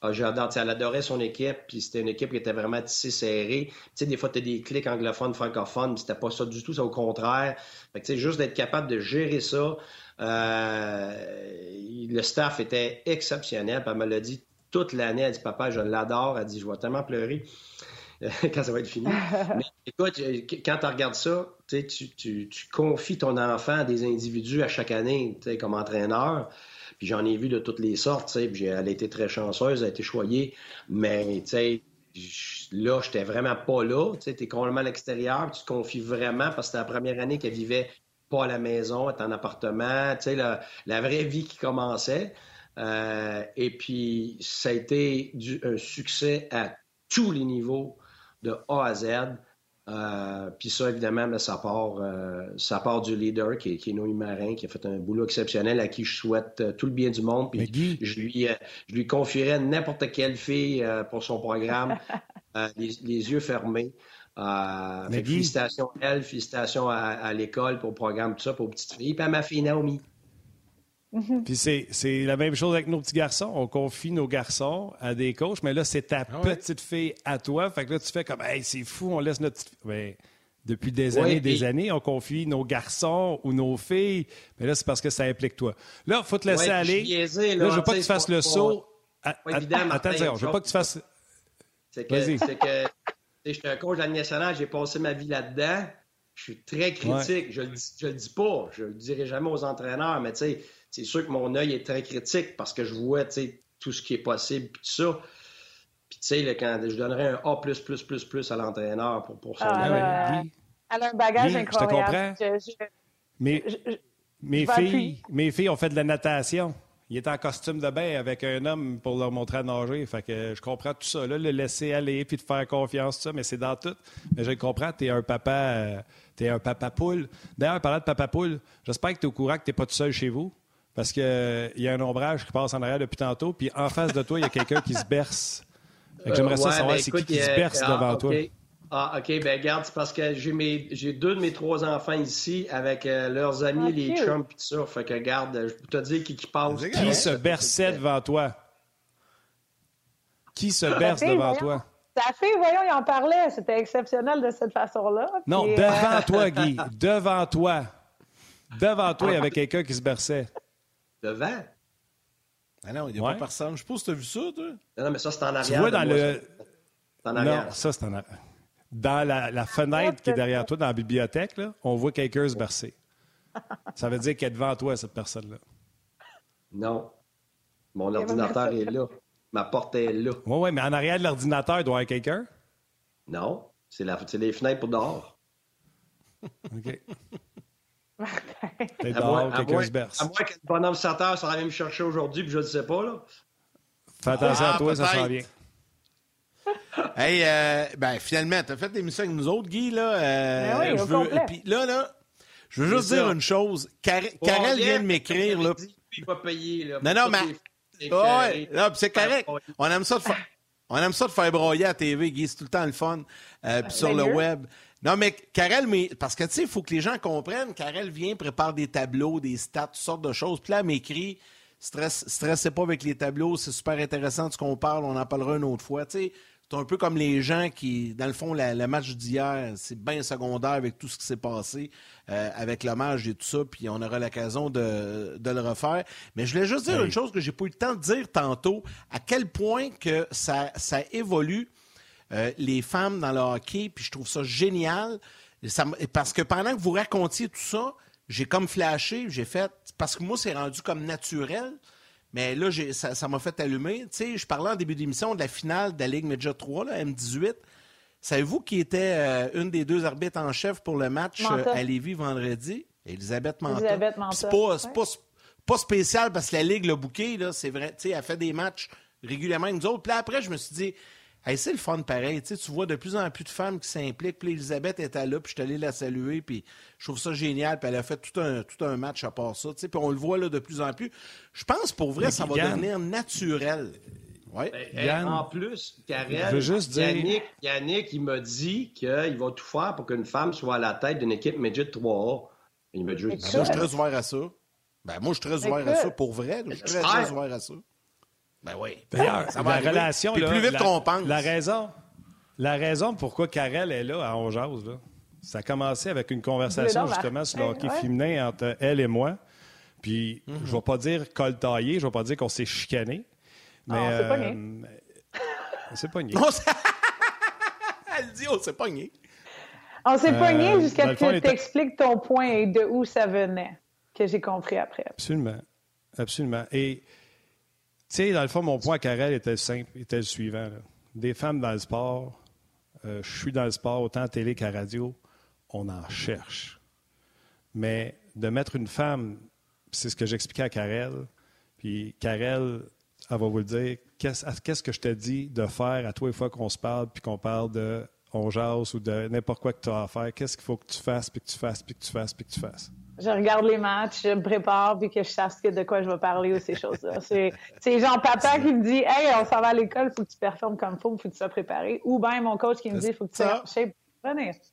Ah, j'adore. Elle adorait son équipe, puis c'était une équipe qui était vraiment tissée serrée. Tu sais, des fois, tu as des clics anglophones, francophones, mais c'était pas ça du tout, c'est au contraire. Fait que, tu sais, juste d'être capable de gérer ça. Euh, le staff était exceptionnel. Puis elle me l'a dit toute l'année. Elle dit Papa, je l'adore. Elle dit Je vais tellement pleurer. quand ça va être fini. Mais écoute, euh, quand tu regardes ça, tu, tu, tu, confies ton enfant à des individus à chaque année comme entraîneur. Puis j'en ai vu de toutes les sortes. Puis elle a été très chanceuse, elle a été choyée. Mais là, j'étais vraiment pas là. Tu es complètement à l'extérieur. Tu te confies vraiment parce que c'était la première année qu'elle vivait pas à la maison, elle était en appartement. La, la vraie vie qui commençait. Euh, et puis, ça a été du, un succès à tous les niveaux de A à Z. Euh, puis ça, évidemment, ben, ça, part, euh, ça part du leader qui est, qui est Noémie Marin, qui a fait un boulot exceptionnel, à qui je souhaite euh, tout le bien du monde. Puis je lui, je lui confierais n'importe quelle fille pour son programme, les, yeux fermés. félicitations à elle, félicitations à, l'école pour le programme, tout ça, pour petites filles, puis à ma fille Naomi. Mhm. Puis c'est la même chose avec nos petits garçons. On confie nos garçons à des coachs, mais là, c'est ta ah petite fille à toi. Fait que là, tu fais comme, hey, c'est fou, on laisse notre petite Mais depuis des années et des années, on confie nos garçons ou nos filles. Mais là, c'est parce que ça implique toi. Là, il faut te laisser aller. là, je veux pas que tu fasses le saut. Attends, je veux pas que tu fasses. C'est que, c'est que je suis un coach de la nationale, j'ai passé ma vie là-dedans. Je suis très critique. Je, le dis, je le dis pas. Je le dirai jamais aux entraîneurs, mais tu sais, c'est sûr que mon œil est très critique parce que je vois tout ce qui est possible, puis tout ça. Puis, tu sais, quand je donnerais un A à l'entraîneur pour, pour ça. Ah, elle a un bagage incroyable. Je te comprends. Mais, mes, filles, mes filles ont fait de la natation. Il est en costume de bain avec un homme pour leur montrer à nager. Fait que je comprends tout ça, là, le laisser aller puis de faire confiance, tout ça, mais c'est dans tout. Mais je comprends, tu es un papa, euh, es un papa poule. D'ailleurs, parlant de papa poule, j'espère que tu es au courant que tu n'es pas tout seul chez vous. Parce qu'il euh, y a un ombrage qui passe en arrière depuis tantôt, puis en face de toi, il y a quelqu'un qui se berce. J'aimerais ça savoir ben, c'est qui qui se berce ah, devant toi. Ah, OK. Ben, garde, c'est parce que j'ai deux de mes trois enfants ici avec euh, leurs amis, ah, les chums, et tout ça. Fait que, garde, je peux te dire qui, qui passe. Qui se berçait devant toi? Qui se berce devant toi? Ta fille, voyons, il en parlait. C'était exceptionnel de cette façon-là. Non, euh, devant toi, Guy. Devant toi. Devant toi, il y avait quelqu'un qui se berçait devant. Ah non, il n'y a pas personne. Je sais pas si tu as vu ça, toi. Non, mais ça, c'est en arrière. Tu vois dans le. En arrière. Non, ça, c'est en arrière. Dans la, fenêtre qui est derrière toi, dans la bibliothèque, là, on voit quelqu'un se bercer. Ça veut dire qu'elle est devant toi, cette personne-là. Non. Mon ordinateur est là. Ma porte est là. Oui, oui, mais en arrière de l'ordinateur, il doit y avoir quelqu'un? Non. C'est les fenêtres pour dehors. OK. T'es dehors, quelqu'un se berce. À moins que le bonhomme Sarteur soit allé me chercher aujourd'hui, puis je ne sais pas. Là. Fais attention à ah, toi, ça sent bien. hey, euh, ben finalement, t'as fait l'émission avec nous autres, Guy, là. Euh, ben oui, je veux, puis là, là, je veux juste dire une chose. Karel vient de m'écrire, là. Il va payer, là. Non, non, mais. Ouais, non, c'est correct. On aime ça de faire. On aime ça de faire broyer à la TV, Guy, c'est tout le temps le fun. Euh, puis sur le web. Non, mais Karel, mais, parce que tu sais, il faut que les gens comprennent. Karel vient, prépare des tableaux, des stats, toutes sortes de choses. Puis là, elle m'écrit stress, stressez pas avec les tableaux, c'est super intéressant de ce qu'on parle, on en parlera une autre fois. Tu sais, c'est un peu comme les gens qui, dans le fond, le match d'hier, c'est bien secondaire avec tout ce qui s'est passé, euh, avec l'hommage et tout ça, puis on aura l'occasion de, de, le refaire. Mais je voulais juste dire une chose que j'ai pas eu le temps de dire tantôt, à quel point que ça, ça évolue euh, les femmes dans le hockey, puis je trouve ça génial. parce que pendant que vous racontiez tout ça, j'ai comme flashé, j'ai fait. Parce que moi, c'est rendu comme naturel. Mais là, ça m'a fait allumer. Tu sais, je parlais en début d'émission de la finale de la Ligue Medja 3, là, M18. Savez-vous qui était euh, une des deux arbitres en chef pour le match euh, à Lévis vendredi? Elisabeth Manta. Elisabeth Manta. C'est pas, pas, spécial parce que la Ligue l'a bouqué, là, c'est vrai. Tu sais, elle fait des matchs régulièrement avec nous autres. Puis là, après, je me suis dit, c'est le fun pareil. Tu, vois de plus en plus de femmes qui s'impliquent. Puis Elisabeth était là, puis je suis allé la saluer, puis je trouve ça génial. Puis elle a fait tout un, tout un match à part ça. Puis on le voit là, de plus en plus. Je pense pour vrai, ça va devenir naturel. Ouais. Ben, en plus, Karel, Yannick, Yannick, il m'a dit qu'il va tout faire pour qu'une femme soit à la tête d'une équipe Midget 3A. Il m'a juste dit Moi, je suis très ouvert à ça. Ben, moi, je suis très ouvert à ça. Pour vrai, je suis très, très ouvert à ça. Ben oui. D'ailleurs, la relation. plus vite qu'on pense. La raison, la raison pourquoi Karel est là à Ongeaz, là, ça a commencé avec une conversation justement sur le hockey féminin entre elle et moi. Puis, je ne vais pas dire coltaillé, je ne vais pas dire qu'on s'est chicané. Mais. on s'est pogné. on s'est pogné. elle dit on s'est pogné. On s'est pogné euh, jusqu'à ce que tu t'expliques ton point et de où ça venait, que j'ai compris après. Absolument. Absolument. Et tu sais, dans le fond, mon point à Karel était simple, était le suivant. Des femmes dans le sport, euh, je suis dans le sport autant à télé qu'à radio, on en cherche. Mais de mettre une femme, c'est ce que j'expliquais à Karel, puis Karel, elle va vous le dire, qu'est-ce que je te dis de faire à toi les fois qu'on se parle, puis qu'on parle de on jase ou de n'importe quoi que tu as à faire, qu'est-ce qu'il faut que tu fasses, puis que tu fasses, puis que tu fasses, puis que tu fasses? Je regarde les matchs, je me prépare, puis que je sache de quoi je vais parler ou ces choses-là. C'est genre papa qui me dit Hey, on s'en va à l'école, il faut que tu performes comme il faut, il faut que tu sois préparé. Ou bien mon coach qui me dit Il faut que tu sois shape.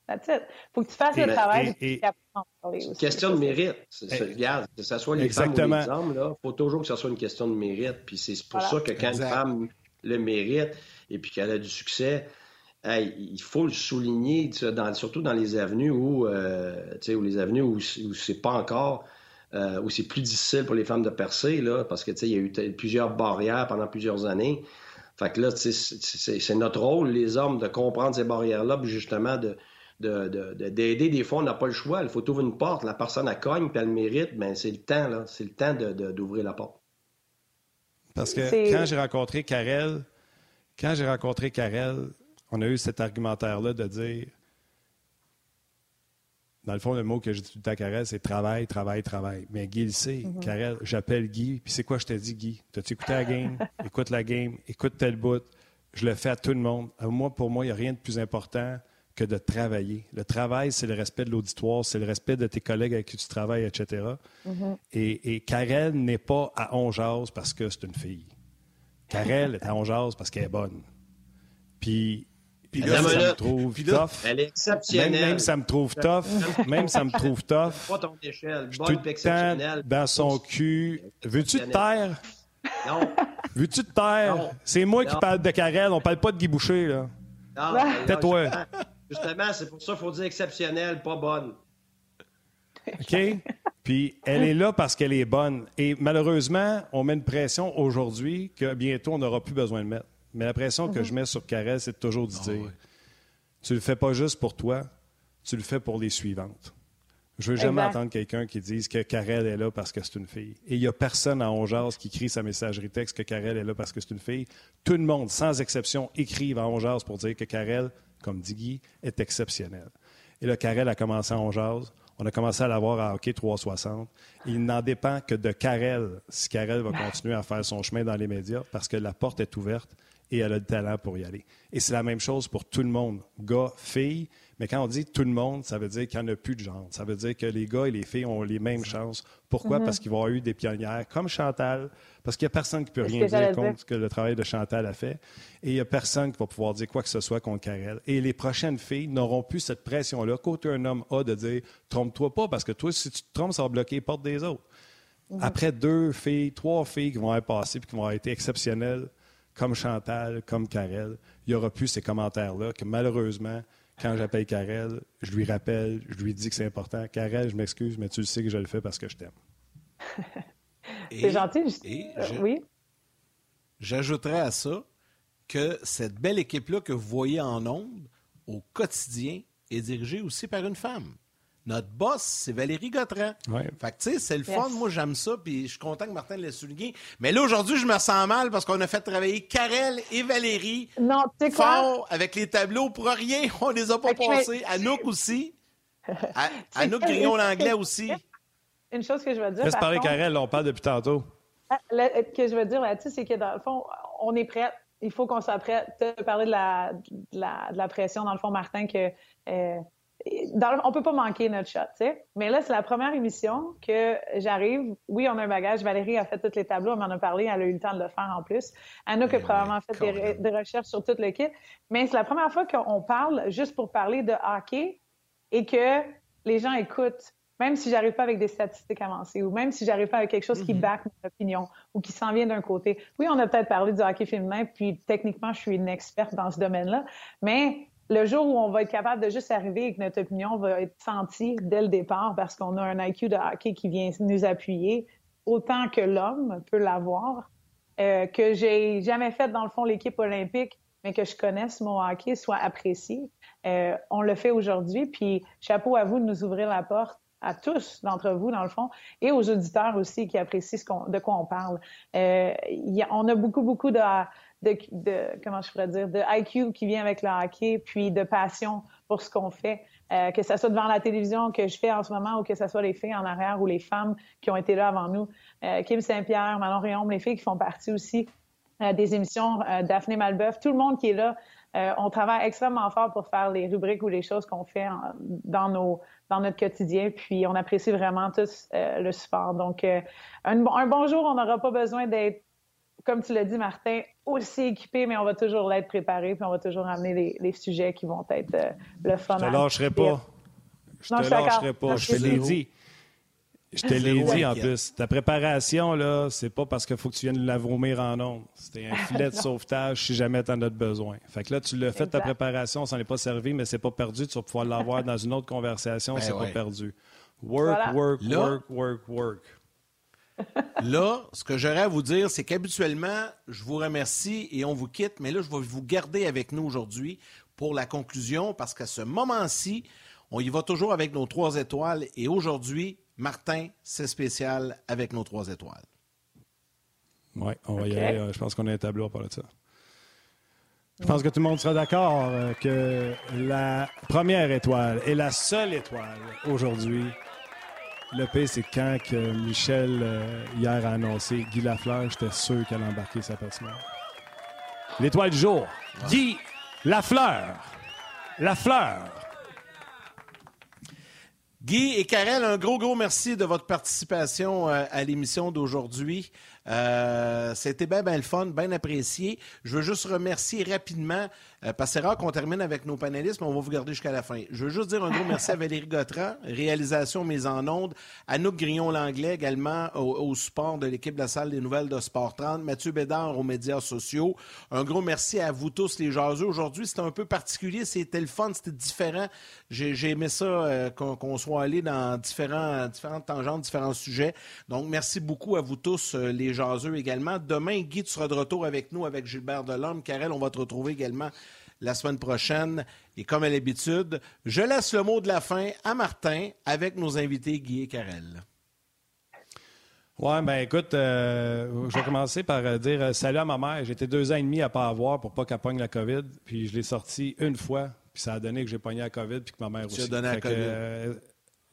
That's it. faut que tu fasses le travail. Et, et, question de mérite. regarde, que ce soit les Exactement. femmes ou les hommes, il faut toujours que ce soit une question de mérite. Puis c'est pour ça que quand une femme le mérite et puis qu'elle a du succès, il faut le souligner, surtout dans les avenues où, euh, où les avenues où, c'est pas encore, euh, où c'est plus difficile pour les femmes de percer, là, parce que il y a eu plusieurs barrières pendant plusieurs années. Fait que là, c'est notre rôle, les hommes, de comprendre ces barrières-là, puis justement de d'aider. des fois, on n'a pas le choix. Il faut ouvrir une porte, la personne a cogne, puis elle mérite, mais c'est le temps, là. C'est le temps d'ouvrir la porte. Parce que quand j'ai rencontré Karel, quand j'ai rencontré Karel, on a eu cet argumentaire-là de dire, dans le fond, le mot que j'ai dit tout à Karel, c'est travail, travail, travail. Mais Guy le sait. Mhm. Karel, j'appelle Guy, puis c'est quoi je te dis, Guy? T'as-tu écouté la game? Écoute la game, écoute tel bout. Je le fais à tout le monde. Moi, pour moi, il n'y a rien de plus important que de travailler. Le travail, c'est le respect de l'auditoire, c'est le respect de tes collègues avec qui tu travailles, etc. Mhm. et, et Karel n'est pas à Onjaz parce que c'est une fille. Karel est à Onjaz parce qu'elle est bonne. Puis puis là, ça me trouve tough. Elle est exceptionnelle. Même, ça me trouve tough. Même ça me trouve tough. Pas ton échelle. Bonne exceptionnelle. Dans son cul. Veux-tu te taire? Non. Veux-tu te taire? C'est moi qui parle de Karel. On parle pas de Guy Boucher, là. Non. Tais-toi. Justement, c'est pour ça qu'il faut dire exceptionnelle, pas bonne. OK? Puis elle est là parce qu'elle est bonne. Et malheureusement, on met une pression aujourd'hui que bientôt on n'aura plus besoin de mettre. Mais la pression que mhm. je mets sur Karel, c'est toujours de ah dire tu le fais pas juste pour toi, tu le fais pour les suivantes. Je veux jamais entendre quelqu'un qui dise que Karel est là parce que c'est une fille. Et il n'y a personne à Ongeas qui crie sa messagerie texte que Karel est là parce que c'est une fille. Tout le monde, sans exception, écrive à Ongeas pour dire que Karel, comme dit Guy, est exceptionnel. Et là, Karel a commencé à Ongeas. On a commencé à l'avoir à Hockey 360. Il n'en dépend que de Karel si Karel va continuer à faire son chemin dans les médias parce que la porte est ouverte et elle a le talent pour y aller. Et c'est la même chose pour tout le monde, gars, filles. Mais quand on dit tout le monde, ça veut dire qu'il n'y en a plus de genre. Ça veut dire que les gars et les filles ont les mêmes chances. Pourquoi? Mm-hmm. Parce qu'ils vont avoir eu des pionnières comme Chantal, parce qu'il n'y a personne qui peut rien dire contre ce que le travail de Chantal a fait. Et il n'y a personne qui va pouvoir dire quoi que ce soit contre Karel. Et les prochaines filles n'auront plus cette pression-là qu'aucun homme a de dire trompe-toi pas, parce que toi, si tu te trompes, ça va bloquer les portes des autres. Mm-hmm. Après deux filles, trois filles qui vont être passées et qui vont avoir été exceptionnelles, comme Chantal, comme Karel, il n'y aura plus ces commentaires-là que malheureusement, quand j'appelle Karel, je lui rappelle, je lui dis que c'est important. Karel, je m'excuse, mais tu le sais que je le fais parce que je t'aime. c'est gentil. Et euh, oui. J'ajouterais à ça que cette belle équipe-là que vous voyez en ondes au quotidien est dirigée aussi par une femme. Notre boss, c'est Valérie Gautran. Fait que, tu sais, c'est le fun. Moi, j'aime ça, puis je suis content que Martin l'ait souligné. Mais là, aujourd'hui, je me sens mal parce qu'on a fait travailler Karel et Valérie non, fort avec les tableaux pour rien. On les a pas passés. Anouk aussi. Anouk Grillon l'anglais aussi. Une chose que je veux dire. Laisse parler Karel, on parle depuis tantôt. Ce ah, que je veux dire là-dessus, c'est que dans le fond, on est prêt. Il faut qu'on soit prêt. Tu as parlé de la, de la, pression, dans le fond, Martin, que. Euh, dans, on peut pas manquer notre shot, tu sais. Mais là, c'est la première émission que j'arrive. Oui, on a un bagage. Valérie a fait tous les tableaux, elle m'en a parlé, elle a eu le temps de le faire en plus. Anna a probablement fait des, recherches sur tout le kit. Mais c'est la première fois qu'on parle juste pour parler de hockey et que les gens écoutent, même si j'arrive pas avec des statistiques avancées ou même si j'arrive pas avec quelque chose qui mm-hmm. back mon opinion ou qui s'en vient d'un côté. Oui, on a peut-être parlé du hockey féminin, puis techniquement, je suis une experte dans ce domaine-là, mais le jour où on va être capable de juste arriver et que notre opinion va être sentie dès le départ parce qu'on a un IQ de hockey qui vient nous appuyer autant que l'homme peut l'avoir, euh, que j'ai jamais fait dans le fond l'équipe olympique, mais que je connaisse mon hockey soit apprécié. Euh, on le fait aujourd'hui, puis chapeau à vous de nous ouvrir la porte à tous d'entre vous, dans le fond, et aux auditeurs aussi qui apprécient ce de quoi on parle. Euh, y a, on a beaucoup, beaucoup de, de, comment je pourrais dire, de IQ qui vient avec le hockey, puis de passion pour ce qu'on fait. Euh, que ce soit devant la télévision que je fais en ce moment ou que ce soit les filles en arrière ou les femmes qui ont été là avant nous. Euh, Kim Saint-Pierre, Manon Réaume, les filles qui font partie aussi euh, des émissions, Daphné Malbeuf, tout le monde qui est là on travaille extrêmement fort pour faire les rubriques ou les choses qu'on fait dans, nos, dans notre quotidien. Puis on apprécie vraiment tous le support. Donc, un, un bon on n'aura pas besoin d'être comme tu l'as dit, Martin, aussi équipé, mais on va toujours l'être préparé, puis on va toujours amener les, sujets qui vont être euh, le fun. Je te lâcherai pas. Je te lâcherai pas. Je te l'ai dit. Je te l'ai dit en plus. Ta préparation, là, c'est pas parce qu'il faut que tu viennes la vomir en ondes. C'était un filet de sauvetage si jamais tu en as besoin. Fait que là, tu l'as fait ta préparation, ça n'est pas servi, mais c'est pas perdu. Tu vas pouvoir l'avoir dans une autre conversation, ben c'est pas perdu. Work, work, work, work, work. Là, ce que j'aurais à vous dire, c'est qu'habituellement, je vous remercie et on vous quitte, mais là, je vais vous garder avec nous aujourd'hui pour la conclusion parce qu'à ce moment-ci, on y va toujours avec nos trois étoiles et aujourd'hui, Martin, c'est spécial avec nos trois étoiles. Oui, on va y aller. Euh, je pense qu'on a un tableau à parler de ça. Je pense que tout le monde sera d'accord euh, que la première étoile et la seule étoile aujourd'hui le pire, c'est quand que Michel, euh, hier, a annoncé Guy Lafleur, j'étais sûr qu'elle embarquer sa personne. L'étoile du jour. Guy Lafleur. Lafleur. Guy et Karel, un gros, gros merci de votre participation euh, à l'émission d'aujourd'hui. Euh, c'était bien, bien le fun, bien apprécié. Je veux juste remercier rapidement euh, parce que qu'on termine avec nos panélistes, mais on va vous garder jusqu'à la fin. Je veux juste dire un gros merci à Valérie Gautran, réalisation mise en ondes, Anouk Grillon-Langlais également au, support de l'équipe de la salle des nouvelles de Sport 30, Mathieu Bédard aux médias sociaux. Un gros merci à vous tous les jaseux. Aujourd'hui, c'était un peu particulier, c'était le fun, c'était différent. J'ai aimé ça euh, qu'on soit allé dans différents, différentes tangentes, différents sujets. Donc, merci beaucoup à vous tous euh, les jaseux également. Demain, Guy, tu seras de retour avec nous avec Gilbert Delorme. Karel, on va te retrouver également la semaine prochaine. Et comme à l'habitude, je laisse le mot de la fin à Martin avec nos invités Guy et Carrel. Oui, ben écoute, euh, je vais commencer par euh, dire euh, salut à ma mère. J'étais deux ans et demi à pas avoir pour pas qu'elle pogne la COVID. Puis je l'ai sorti une fois. Puis ça a donné que j'ai pogné la COVID puis que ma mère aussi. donné la COVID. elle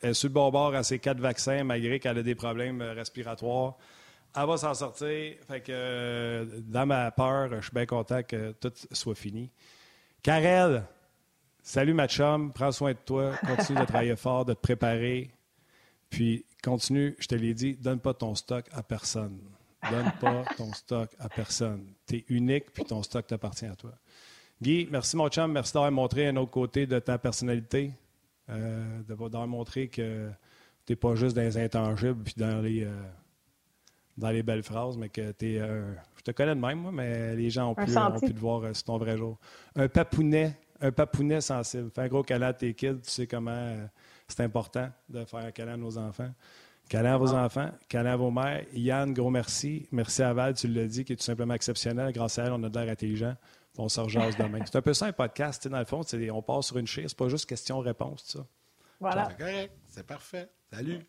est sur le bon bord à ses quatre vaccins malgré qu'elle a des problèmes respiratoires. Elle va s'en sortir. Fait que dans ma peur, je suis bien content que tout soit fini. Karel, salut ma chum, prends soin de toi, continue de travailler fort, de te préparer. Puis continue, je te l'ai dit, donne pas ton stock à personne. Donne pas ton stock à personne. Tu es unique, puis ton stock t'appartient à toi. Guy, merci mon chum, merci d'avoir montré un autre côté de ta personnalité, euh, d'avoir montré que tu n'es pas juste dans les intangibles, puis dans les, euh, dans les belles phrases, mais que tu es. Euh, je te connais de même, moi, mais les gens ont pu, ont pu te voir euh, sur ton vrai jour. Un papounet, un papounet sensible. Fais un gros câlin à tes kids, tu sais comment euh, c'est important de faire un câlin à nos enfants. Câlin à vos ah. enfants, câlin à vos mères. Yann, gros merci. Merci à Val, tu l'as dit, qui est tout simplement exceptionnel. Grâce à elle, on a de l'air intelligent. On se rejase demain. C'est un peu ça un podcast, dans le fond. On part sur une chaise, c'est pas juste question-réponse, ça. Voilà. C'est correct, c'est parfait. Salut.